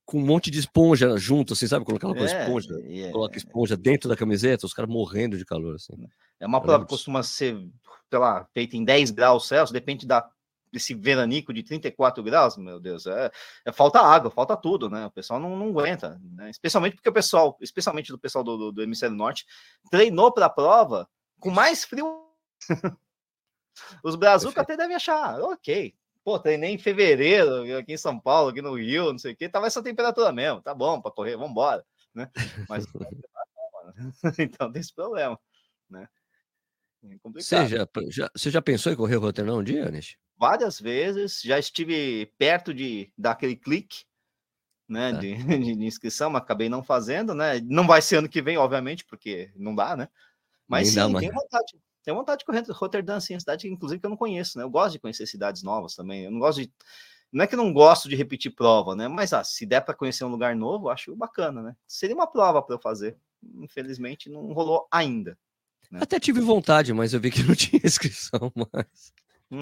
com um monte de esponja junto, assim, sabe? Colocar uma é, esponja, é, coloca esponja dentro da camiseta, os caras morrendo de calor, assim. É uma prova que costuma ser, sei lá, feita em 10 graus Celsius, depende da, desse veranico de 34 graus, meu Deus, é, é falta água, falta tudo, né? O pessoal não, não aguenta, né? Especialmente porque o pessoal, especialmente do pessoal do, do, do hemisfério norte, treinou para a prova com mais frio. Os brazucas até devem achar, ok, Pô, treinei em fevereiro aqui em São Paulo, aqui no Rio, não sei o que, tava essa temperatura mesmo, tá bom para correr, vamos embora, né? Mas <laughs> <laughs> então tem esse problema, né? É você já, já, você já pensou em correr o Roterdão um dia, Anish? Várias vezes, já estive perto de dar aquele clique, né, é. <laughs> de, de, inscrição, mas acabei não fazendo, né? Não vai ser ano que vem, obviamente, porque não dá, né? Mas sim, tenho vontade. Tenho vontade de correr Rotterdam, sim, a cidade, inclusive, que eu não conheço, né? Eu gosto de conhecer cidades novas também. Eu não gosto de. Não é que eu não gosto de repetir prova, né? Mas ah, se der para conhecer um lugar novo, acho bacana, né? Seria uma prova para eu fazer. Infelizmente, não rolou ainda. Né? Até tive vontade, mas eu vi que não <laughs> tinha inscrição mais.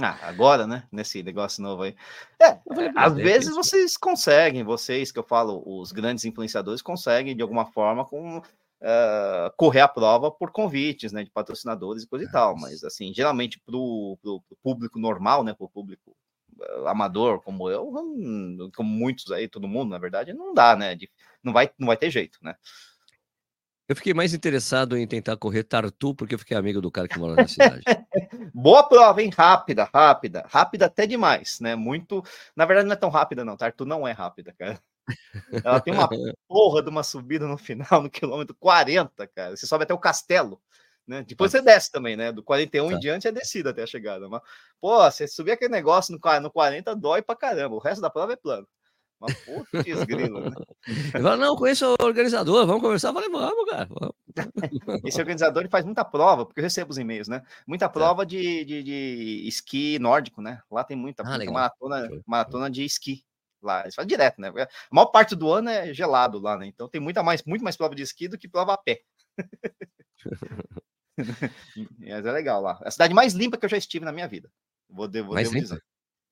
Ah, agora, né? Nesse negócio novo aí. É, às vezes vocês conseguem, vocês que eu falo, os grandes influenciadores conseguem de alguma forma com uh, correr a prova por convites, né? De patrocinadores e coisa e tal. Mas assim, geralmente para o público normal, né? Para o público uh, amador como eu, hum, como muitos aí, todo mundo, na verdade, não dá, né? De, não vai, não vai ter jeito, né? Eu fiquei mais interessado em tentar correr Tartu, porque eu fiquei amigo do cara que mora na cidade. <laughs> Boa prova, hein? Rápida, rápida. Rápida até demais, né? Muito. Na verdade, não é tão rápida, não. Tartu não é rápida, cara. Ela tem uma <laughs> porra de uma subida no final, no quilômetro 40, cara. Você sobe até o castelo. Né? Depois tá. você desce também, né? Do 41 tá. em diante é descida até a chegada. Mas, pô, você subir aquele negócio no, no 40 dói pra caramba. O resto da prova é plano. Grilo, né? <laughs> Ele fala, não, conheço o organizador, vamos conversar. Eu falei, vamos, cara. Vamos. <laughs> Esse organizador ele faz muita prova, porque eu recebo os e-mails, né? Muita é. prova de, de, de esqui nórdico, né? Lá tem muita, ah, maratona, maratona de esqui. Lá, eles fazem direto, né? A maior parte do ano é gelado lá, né? Então tem muita mais, muito mais prova de esqui do que prova a pé. <laughs> Mas é legal lá. É a cidade mais limpa que eu já estive na minha vida. Vou, vou mais limpa? dizer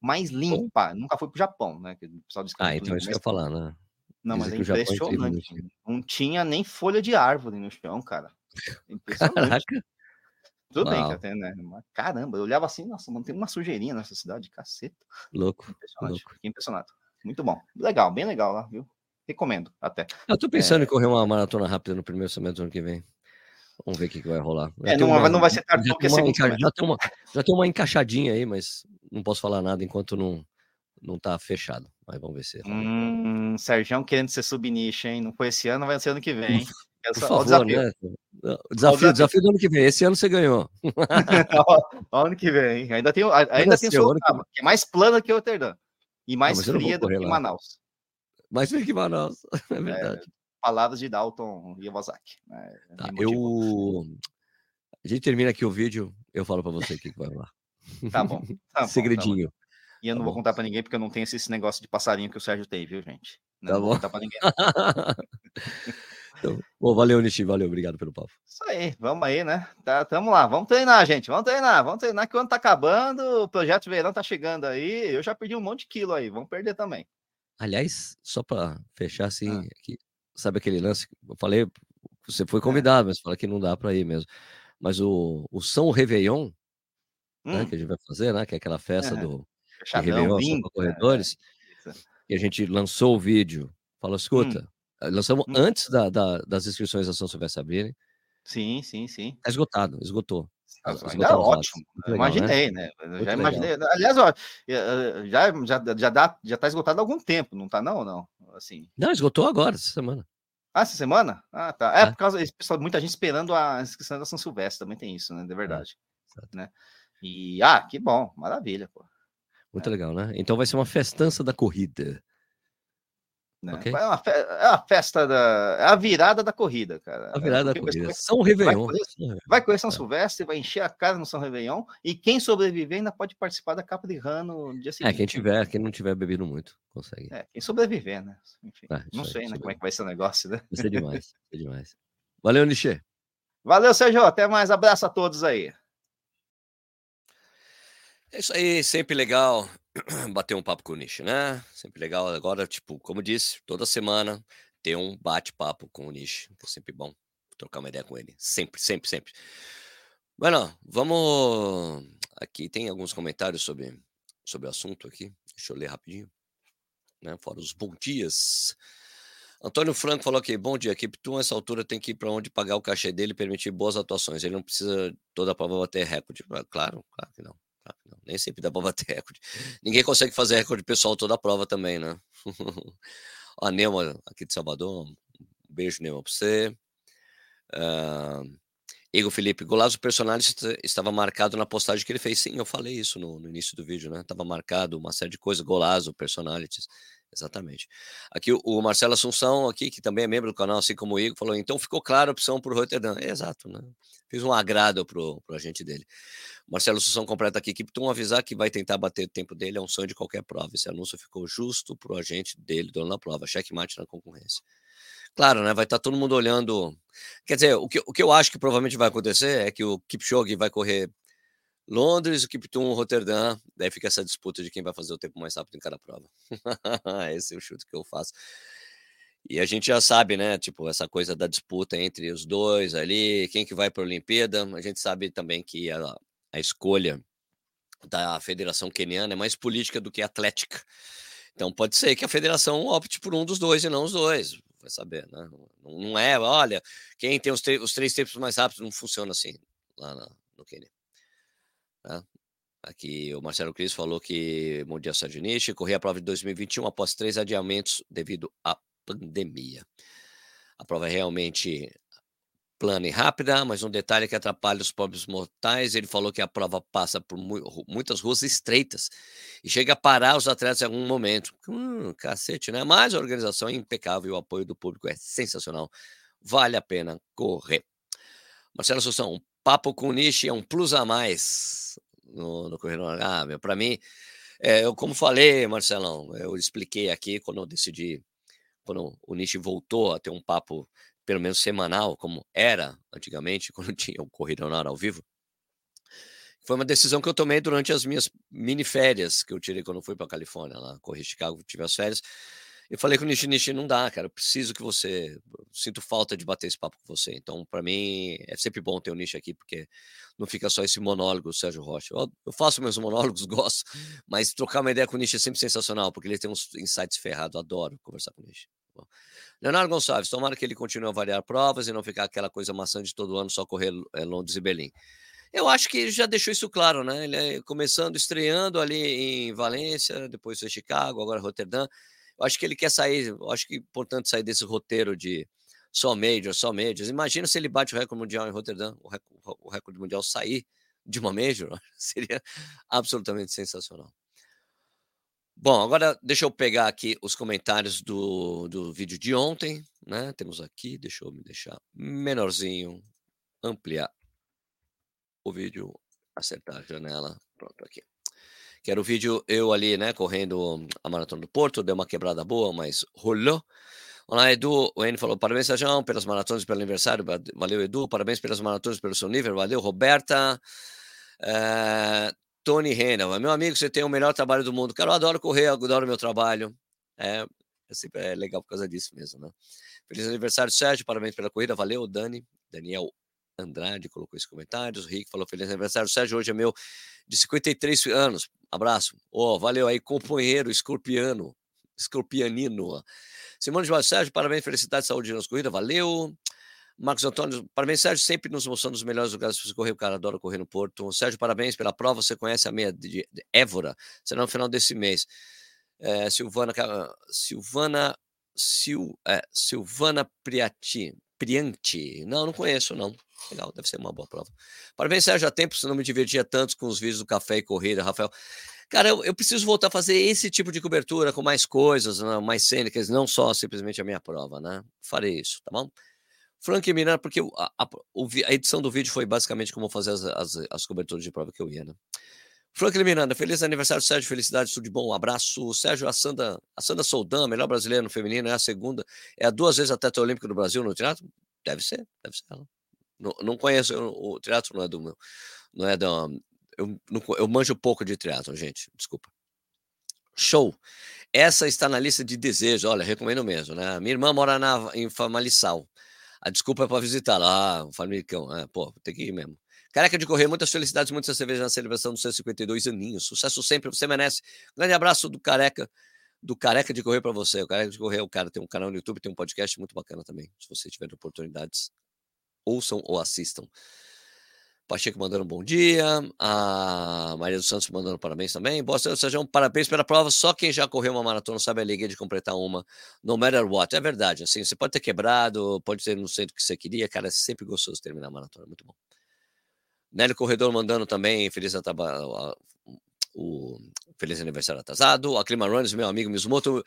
mais limpa. Nunca fui pro Japão, né? Que o pessoal ah, então isso que eu ia falar, né? Não, mas é impressionante. Não tinha nem folha de árvore no chão, cara. <laughs> Caraca. Tudo Uau. bem, que né? Caramba, eu olhava assim, nossa, mano, tem uma sujeirinha nessa cidade, caceta. Louco. Impressionante. Louco. Fiquei impressionado. Muito bom. Legal, bem legal lá, viu? Recomendo até. Eu tô pensando é... em correr uma maratona rápida no primeiro semestre do ano que vem. Vamos ver o que, que vai rolar. É, não, uma, não vai ser tarde, já, tem uma, já, tem uma, já tem uma encaixadinha aí, mas não posso falar nada enquanto não, não tá fechado. Mas vamos ver se. Hum, Sérgio querendo ser subnicho, hein? Não foi esse ano, vai ser ano que vem. Por favor, o desafio. Né? O desafio, desafio do ano que vem. Esse ano você ganhou. <laughs> ano que vem. Ainda tem, ainda tem Sorocaba, que... que é mais plana que o Roterdã. E mais não, fria do que lá. Manaus. Mais fria que Manaus. <laughs> É, é verdade. É, palavras de Dalton Yamazaki. Né? Tá, eu... A gente termina aqui o vídeo, eu falo para você o que, vai lá. <laughs> Tá bom. Tá Segredinho. Bom, tá e eu não tá vou contar para ninguém porque eu não tenho esse negócio de passarinho que o Sérgio tem, viu, gente? Não tá vou bom. contar para ninguém. <laughs> então, bom, valeu, Nishi, valeu, obrigado pelo papo. Isso aí, vamos aí, né? Tá, tamo lá, vamos treinar, gente, vamos treinar, vamos treinar que o ano tá acabando, o projeto verão tá chegando aí, eu já perdi um monte de quilo aí, vamos perder também. Aliás, só para fechar assim, ah. aqui, sabe aquele lance? Eu falei, você foi é. convidado, mas fala que não dá para ir mesmo. Mas o, o São Réveillon, hum. né, que a gente vai fazer, né? Que é aquela festa é. do Réveillon São é, Corredores. É, e a gente lançou o vídeo. Falou, escuta, hum. Eh, lançamos hum. antes da, da, das inscrições da São Silvestre abrirem. Sim, sim, sim. Tá esgotado, esgotou. Ainda é ótimo. Legal, imaginei, né? né? Já imaginei. Aliás, ó, já, já, já, dá, já tá esgotado há algum tempo, não tá, não? não? Assim. Não, esgotou agora, essa semana. Ah, essa semana? Ah, tá. É, é. por causa pessoal, muita gente esperando a inscrição da São Silvestre, também tem isso, né? De é, verdade. É. Né? E ah, que bom, maravilha, pô. Muito é. legal, né? Então vai ser uma festança da corrida. Né? Okay. É, uma é uma festa da. É a virada da corrida, cara. A virada da corrida. São Réveillon. Vai correr, São é. Silvestre, vai encher a cara no São Réveillon. E quem sobreviver ainda pode participar da Capa de Rano no dia seguinte. É, quem tiver, quem não tiver bebido muito, consegue. É, quem sobreviver, né? Enfim, é, não sei, né? Como é que vai ser o negócio, né? Vai ser demais. vai ser demais. Valeu, Nichê. Valeu, Sérgio. Até mais. Abraço a todos aí. É isso aí, sempre legal <clears throat> bater um papo com o Nish, né? Sempre legal. Agora, tipo, como disse, toda semana ter um bate-papo com o Nish, que é sempre bom trocar uma ideia com ele. Sempre, sempre, sempre. Bueno, vamos. Aqui tem alguns comentários sobre, sobre o assunto aqui. Deixa eu ler rapidinho. Né? Fora os bons dias. Antônio Franco falou aqui: bom dia, equipe tu nessa altura tem que ir para onde pagar o cachê dele e permitir boas atuações. Ele não precisa toda a prova bater recorde. Claro, claro que não. Não, nem sempre dá para bater <laughs> recorde. Ninguém consegue fazer recorde pessoal toda a prova também, né? <laughs> a Neuma, aqui de Salvador, um beijo, Neuma, para você. Uh, Igor Felipe, Golazo personalista estava marcado na postagem que ele fez. Sim, eu falei isso no, no, início do vídeo, né? Tava marcado uma série de coisas, Golazo, personalities. Exatamente. Aqui o Marcelo Assunção, aqui, que também é membro do canal, assim como o Igor, falou: então ficou clara a opção por Rotterdam. É, exato, né? Fiz um agrado pro, pro agente dele. Marcelo Assunção completa aqui: um avisar que vai tentar bater o tempo dele é um sonho de qualquer prova. Esse anúncio ficou justo pro agente dele, dono da prova. Checkmate na concorrência. Claro, né? Vai estar tá todo mundo olhando. Quer dizer, o que, o que eu acho que provavelmente vai acontecer é que o Kipchoge vai correr Londres, o Kiptum, Roterdã, daí fica essa disputa de quem vai fazer o tempo mais rápido em cada prova. <laughs> Esse é o chute que eu faço. E a gente já sabe, né, tipo, essa coisa da disputa entre os dois ali, quem que vai para a Olimpíada, a gente sabe também que a, a escolha da Federação Queniana é mais política do que atlética. Então pode ser que a federação opte por um dos dois e não os dois, vai saber, né? Não é, olha, quem tem os, os três tempos mais rápidos não funciona assim lá no Quênia. Tá? Aqui o Marcelo Cris falou que Mundial Sardiniche corria a prova de 2021 após três adiamentos devido à pandemia. A prova é realmente plana e rápida, mas um detalhe que atrapalha os pobres mortais, ele falou que a prova passa por mu muitas ruas estreitas e chega a parar os atletas em algum momento. Hum, cacete, né? Mas a organização é impecável e o apoio do público é sensacional. Vale a pena correr. Marcelo Assunção, um papo com o Nishi é um plus a mais no, no Corredor Ah, meu, para mim, é, eu como falei, Marcelão, eu expliquei aqui quando eu decidi, quando o Nishi voltou a ter um papo pelo menos semanal, como era antigamente, <laughs> quando tinha o na Hora ao vivo, foi uma decisão que eu tomei durante as minhas mini férias que eu tirei quando eu fui para Califórnia, lá, corri Chicago, tive as férias. Eu falei com o Nishi, Nishi, não dá, cara, eu preciso que você, sinto falta de bater esse papo com você. Então, para mim, é sempre bom ter o Nishi aqui, porque não fica só esse monólogo, Sérgio Rocha. Eu, eu faço meus monólogos, <laughs> gosto, mas trocar uma ideia com o Nishi é sempre sensacional, porque ele tem uns insights ferrados, adoro conversar com o Nishi. Leonardo Gonçalves, tomara que ele continue a variar provas e não ficar aquela coisa maçante de todo ano só correr é, Londres e Berlim. Eu acho que ele já deixou isso claro, né? Ele é começando, estreando ali em Valência, depois foi Chicago, agora Roterdã. Eu acho que ele quer sair, acho que é importante sair desse roteiro de só Major, só Majors. Imagina se ele bate o recorde mundial em Rotterdam, o recorde, o recorde mundial sair de uma Major, <laughs> seria absolutamente sensacional. Bom, agora deixa eu pegar aqui os comentários do, do vídeo de ontem, né? Temos aqui, deixa eu me deixar menorzinho, ampliar o vídeo, acertar a janela, pronto aqui que era o vídeo eu ali, né, correndo a Maratona do Porto, deu uma quebrada boa, mas rolou. Olá, Edu. O N falou: parabéns, Sérgio, pelas maratonas pelo aniversário. Valeu, Edu. Parabéns pelas maratonas pelo seu nível. Valeu, Roberta. É, Tony Renner, meu amigo, você tem o melhor trabalho do mundo. Cara, eu adoro correr, adoro meu trabalho. É, é, é legal por causa disso mesmo, né? Feliz aniversário, Sérgio. Parabéns pela corrida. Valeu, Dani. Daniel Andrade colocou esses comentários. O Rick falou: Feliz aniversário, Sérgio. Hoje é meu de 53 anos. Abraço. Oh, valeu aí, companheiro escorpiano, escorpianino. Simone de Sérgio, parabéns, felicidade, saúde nas corridas, valeu. Marcos Antônio, parabéns, Sérgio, sempre nos mostrando os melhores lugares para correr. O cara adora correr no Porto. Sérgio, parabéns pela prova. Você conhece a meia de Évora? Será no final desse mês. É, Silvana, Silvana, Sil, é, Silvana Priati, Prianti. Não, não conheço, não. Legal, deve ser uma boa prova. Parabéns, Sérgio. Há tempo você não me divertia tanto com os vídeos do café e corrida, Rafael. Cara, eu, eu preciso voltar a fazer esse tipo de cobertura com mais coisas, né, mais cênicas, não só simplesmente a minha prova, né? Farei isso, tá bom? Frank Miranda, porque a, a, a, edição do vídeo foi basicamente como fazer as, as, as coberturas de prova que eu ia, né? Franklin Miranda, feliz aniversário, Sérgio. Felicidade, tudo de bom. Um abraço. Sérgio, a Sandra, a Sandra Soldan, melhor brasileira no feminino, é a segunda, é a duas vezes atleta olímpica do Brasil no teatro? Deve ser, deve ser ela. Não, não conheço, o teatro não é do meu, não é da, eu, não, eu manjo pouco de teatro, gente, desculpa. Show. Essa está na lista de desejos, olha, recomendo mesmo, né? Minha irmã mora na, em Famaliçal. A desculpa é para visitá-la. Ah, Famalicão, é, pô, tem que ir mesmo. Careca de correr, muitas felicidades, muitas cervejas na celebração dos seus 52 aninhos. Sucesso sempre, você merece. Grande abraço do Careca, do Careca de correr para você. O Careca de correr, o cara tem um canal no YouTube, tem um podcast muito bacana também. Se você tiver oportunidades, ouçam ou assistam. Pacheco mandando um bom dia, a Maria dos Santos mandando parabéns também. Boa tarde, Sérgio, parabéns pela prova. Só quem já correu uma maratona sabe a alegria de completar uma, no matter what. É verdade, assim, você pode ter quebrado, pode ter no centro que você queria, cara, é sempre gostoso terminar a maratona, muito bom. Nélio Corredor mandando também, feliz o feliz aniversário atrasado. A Clima Runners, meu amigo Mizumoto,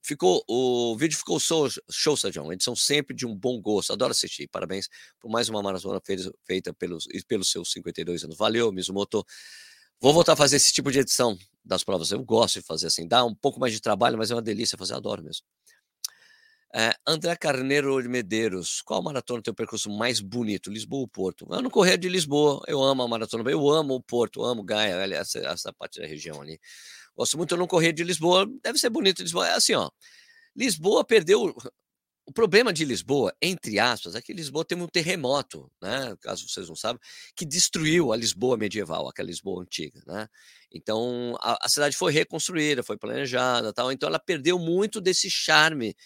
ficou, o vídeo ficou show, show Sérgio. Edição sempre de um bom gosto. Adoro assistir. Parabéns por mais uma maratona feita pelos, pelos seus 52 anos. Valeu, Mizumoto. Vou voltar a fazer esse tipo de edição das provas. Eu gosto de fazer assim. Dá um pouco mais de trabalho, mas é uma delícia fazer. Adoro mesmo. É, André Carneiro de Medeiros, qual maratona tem o percurso mais bonito? Lisboa ou Porto? Eu não corri de Lisboa, eu amo a maratona, eu amo o Porto, amo Gaia, essa, essa parte da região ali. Gosto muito, eu não corri de Lisboa, deve ser bonito Lisboa. É assim, ó, Lisboa perdeu. O problema de Lisboa, entre aspas, é que Lisboa teve um terremoto, né? Caso vocês não sabem, que destruiu a Lisboa medieval, aquela Lisboa antiga, né? Então a, a cidade foi reconstruída, foi planejada, tal. Então ela perdeu muito desse charme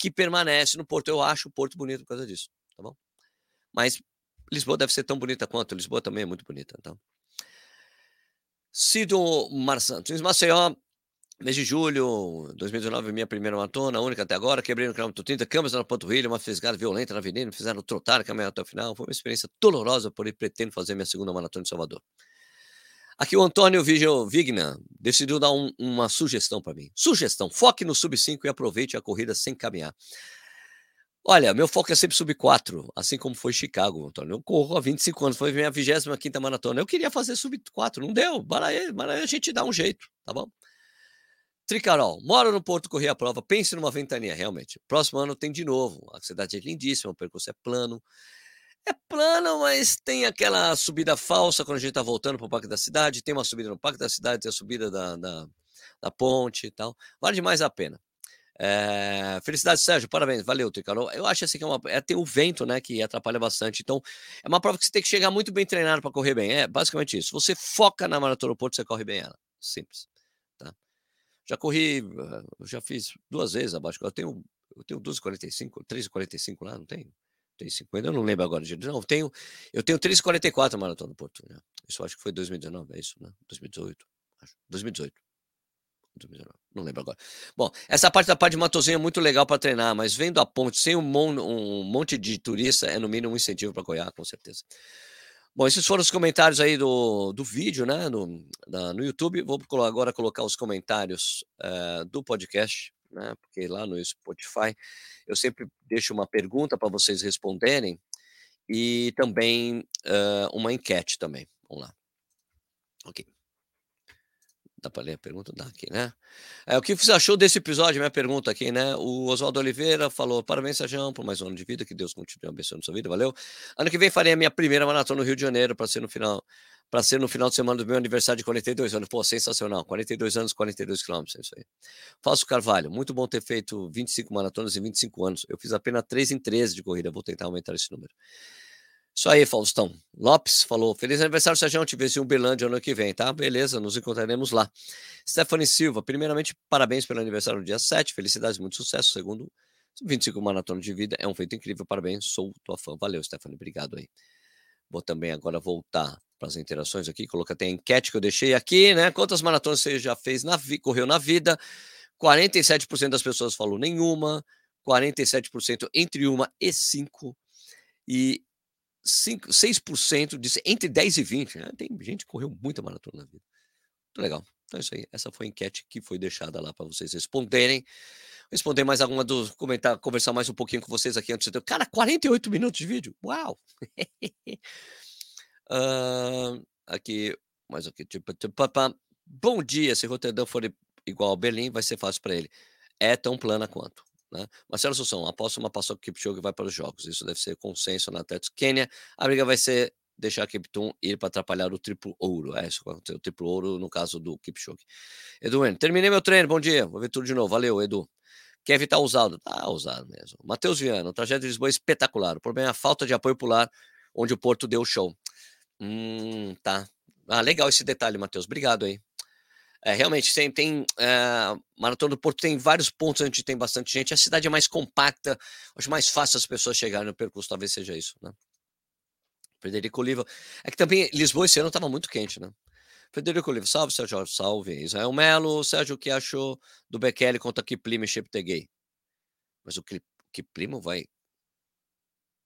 que permanece no Porto. Eu acho o Porto bonito por causa disso, tá bom? Mas Lisboa deve ser tão bonita quanto. Lisboa também é muito bonita, então. Cido Mar Santos, Maceió, mês de julho 2019, minha primeira maratona, única até agora. Quebrei no quilômetro 30, câmeras na panturrilha, uma fisgada violenta na avenida, me fizeram trotar, caminhar até o final. Foi uma experiência dolorosa, porém pretendo fazer minha segunda maratona em Salvador. Aqui o Antônio Vigna decidiu dar um, uma sugestão para mim. Sugestão: foque no sub 5 e aproveite a corrida sem caminhar. Olha, meu foco é sempre sub 4, assim como foi Chicago, Antônio. Eu corro há 25 anos, foi minha 25 maratona. Eu queria fazer sub 4, não deu. Aí a gente dá um jeito, tá bom? Tricarol, moro no Porto, corri a prova, pense numa ventania, realmente. Próximo ano tem de novo. A cidade é lindíssima, o percurso é plano. É plano, mas tem aquela subida falsa quando a gente está voltando para o Parque da Cidade. Tem uma subida no Parque da Cidade, tem a subida da, da, da ponte e tal. Vale demais a pena. É, felicidade, Sérgio, parabéns, valeu, Tricarol. Eu acho assim que é, uma, é tem o vento, né, que atrapalha bastante. Então, é uma prova que você tem que chegar muito bem treinado para correr bem. É basicamente isso. Você foca na maratona do Porto, você corre bem ela. Simples. Tá? Já corri, já fiz duas vezes abaixo. Eu tenho, eu tenho 12,45, 3,45 lá, não tenho? Tem 50, eu não lembro agora de Não, tenho, eu tenho 3,44 maratona do Porto. Né? Isso acho que foi 2019, é isso, né? 2018. Acho. 2018. 2019, não lembro agora. Bom, essa parte da parte de Matozinho é muito legal para treinar, mas vendo a ponte sem um, mon, um monte de turista é no mínimo um incentivo para Goiás, com certeza. Bom, esses foram os comentários aí do, do vídeo, né? No, na, no YouTube. Vou agora colocar os comentários uh, do podcast né? Porque lá no Spotify eu sempre deixo uma pergunta para vocês responderem e também uh, uma enquete também. Vamos lá. Ok. Dá para ler a pergunta? Dá aqui, né? É, o que você achou desse episódio? Minha pergunta aqui, né? O Oswaldo Oliveira falou: parabéns, Sérgio, por mais um ano de vida, que Deus continue abençoando sua vida, valeu. Ano que vem farei a minha primeira maratona no Rio de Janeiro para ser no final para ser no final de semana do meu aniversário de 42 anos. Pô, sensacional. 42 anos, 42 quilômetros, é isso aí. Falso Carvalho, muito bom ter feito 25 maratonas em 25 anos. Eu fiz apenas 3 em 13 de corrida, vou tentar aumentar esse número. Isso aí, Faustão. Lopes falou: Feliz aniversário, Sérgio. Te vejo em Uberlândia ano que vem, tá? Beleza, nos encontraremos lá. Stephanie Silva, primeiramente, parabéns pelo aniversário no dia 7. Felicidades, muito sucesso. Segundo, 25 maratonas de vida, é um feito incrível. Parabéns, sou tua fã. Valeu, Stephanie, obrigado aí. Vou também agora voltar para as interações aqui, colocar até a enquete que eu deixei aqui, né? Quantas maratonas você já fez na correu na vida? 47% das pessoas falou nenhuma, 47% entre uma e cinco, e 5, 6% disse entre 10 e 20. Né? Tem gente que correu muita maratona na vida. Muito legal. Então é isso aí. Essa foi a enquete que foi deixada lá para vocês responderem. Responder mais alguma dos comentar, conversar mais um pouquinho com vocês aqui antes de. Cara, 48 minutos de vídeo. Uau! <laughs> uh, aqui, mais aqui. Tipo, tipo, bom dia. Se Roterdão for igual a Berlim, vai ser fácil para ele. É tão plana quanto. Né? Marcelo Sussão, após uma passou que Kipchoge vai para os jogos. Isso deve ser consenso na Atlético Quênia. A briga vai ser deixar Kiptum ir para atrapalhar o triplo ouro. É isso, o triplo ouro no caso do Kipchoge. Edu, terminei meu treino, bom dia. Vou ver tudo de novo. Valeu, Edu. Quer evitar usado? Tá usado mesmo. Matheus Viana, o trajeto de Lisboa é espetacular. O problema é a falta de apoio pular, onde o Porto deu show. Hum, tá. Ah, legal esse detalhe, Matheus. Obrigado aí. É, realmente, tem, tem é, Maratona do Porto tem vários pontos onde tem bastante gente. A cidade é mais compacta, acho mais fácil as pessoas chegarem no percurso, talvez seja isso, né? Frederico Oliva. É que também Lisboa esse ano estava muito quente, né? Frederico Oliva, salve, Sérgio, salve. Israel Melo, Sérgio, o que achou do Bekele contra Kiplimo e Cheptegei? Mas o Kiplimo vai.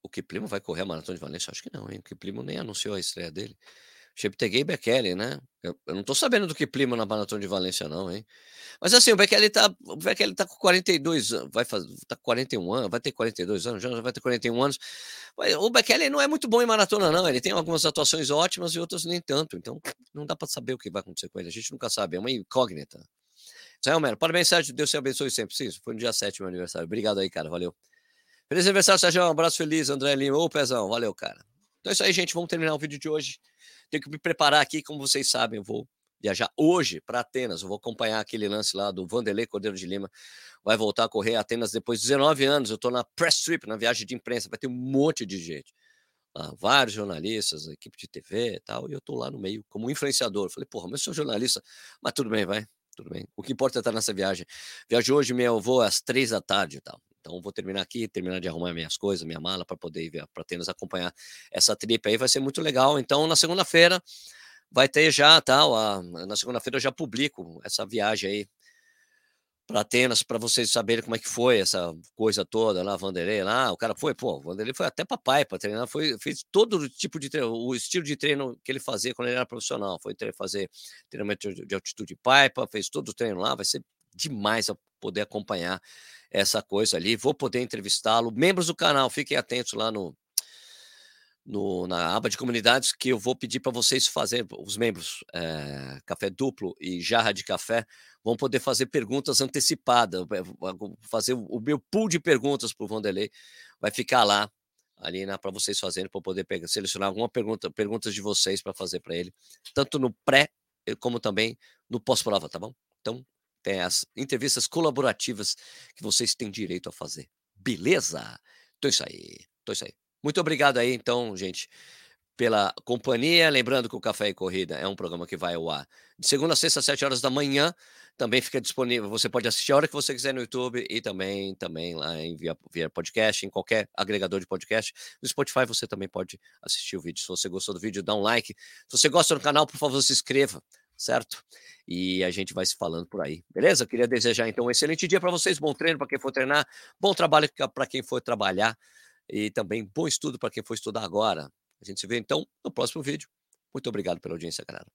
O Kiplimo vai correr a maratona de Valência? Acho que não, hein? O Kiplimo nem anunciou a estreia dele. Cheptegei e Bekele, né? Eu, eu, não tô sabendo do prima na Maratona de Valência, não, hein? Mas assim, o Bekele tá, o Bekele tá com 42 anos, vai fazer, tá com 41 anos, vai ter 42 anos, já vai ter 41 anos. O Bekele não é muito bom em maratona, não. Ele tem algumas atuações ótimas e outras nem tanto. Então, não dá para saber o que vai acontecer com ele. A gente nunca sabe, é uma incógnita. Israel Melo, parabéns, Sérgio. Deus te abençoe sempre. Sim, foi no dia 7 meu aniversário. Obrigado aí, cara. Valeu. Feliz aniversário, Sérgio. Um abraço feliz, André Lima. Ô, Pezão, valeu, cara. Então é isso aí, gente. Vamos terminar o vídeo de hoje. Tenho que me preparar aqui, como vocês sabem, eu vou viajar hoje para Atenas. Eu vou acompanhar aquele lance lá do Vanderlei Cordeiro de Lima. Vai voltar a correr Atenas depois de 19 anos. Eu estou na press trip, na viagem de imprensa. Vai ter um monte de gente. Vários jornalistas, equipe de TV e tal. E eu estou lá no meio como influenciador. Falei, porra, mas eu sou jornalista. Mas tudo bem, vai. Tudo bem. O que importa é estar nessa viagem. Viagem hoje, meu voo às três da tarde e tal. Então, vou terminar aqui, terminar de arrumar minhas coisas, minha mala, para poder ir para Atenas acompanhar essa trip aí. Vai ser muito legal. Então, na segunda-feira, vai ter já, tal. Na segunda-feira eu já publico essa viagem aí para Atenas, para vocês saberem como é que foi essa coisa toda lá, Vanderlei lá, o cara foi, pô, o Vanderlei foi até papai para treinar, foi, fez todo tipo de treino, o estilo de treino que ele fazia quando ele era profissional, foi fazer treinamento de altitude pipa, fez todo o treino lá, vai ser demais poder acompanhar essa coisa ali. Vou poder entrevistá-lo. Membros do canal, fiquem atentos lá no, no, na aba de comunidades que eu vou pedir para vocês fazer, os membros, é, Café Duplo e Jarra de Café, vão poder fazer perguntas antecipadas, eh, fazer o meu pool de perguntas para o Vanderlei, vai ficar lá, ali para vocês fazerem, para poder pegar, selecionar alguma pergunta, perguntas de vocês para fazer para ele, tanto no pré como também no pós-prova, tá bom? Então, tem as entrevistas colaborativas que vocês têm direito a fazer. Beleza? Então é isso aí. Então é isso aí. Muito obrigado aí, então, gente, pela companhia. Lembrando que o Café e Corrida é um programa que vai ao ar de segunda a sexta, às sete horas da manhã. Também fica disponível. Você pode assistir a hora que você quiser no YouTube e também, também lá em via, via podcast, em qualquer agregador de podcast. No Spotify você também pode assistir o vídeo. Se você gostou do vídeo, dá um like. Se você gosta do canal, por favor, se inscreva certo? E a gente vai se falando por aí, beleza? Queria desejar então um excelente dia para vocês, bom treino para quem for treinar, bom trabalho para quem for trabalhar e também bom estudo para quem for estudar agora. A gente se vê então no próximo vídeo. Muito obrigado pela audiência, galera.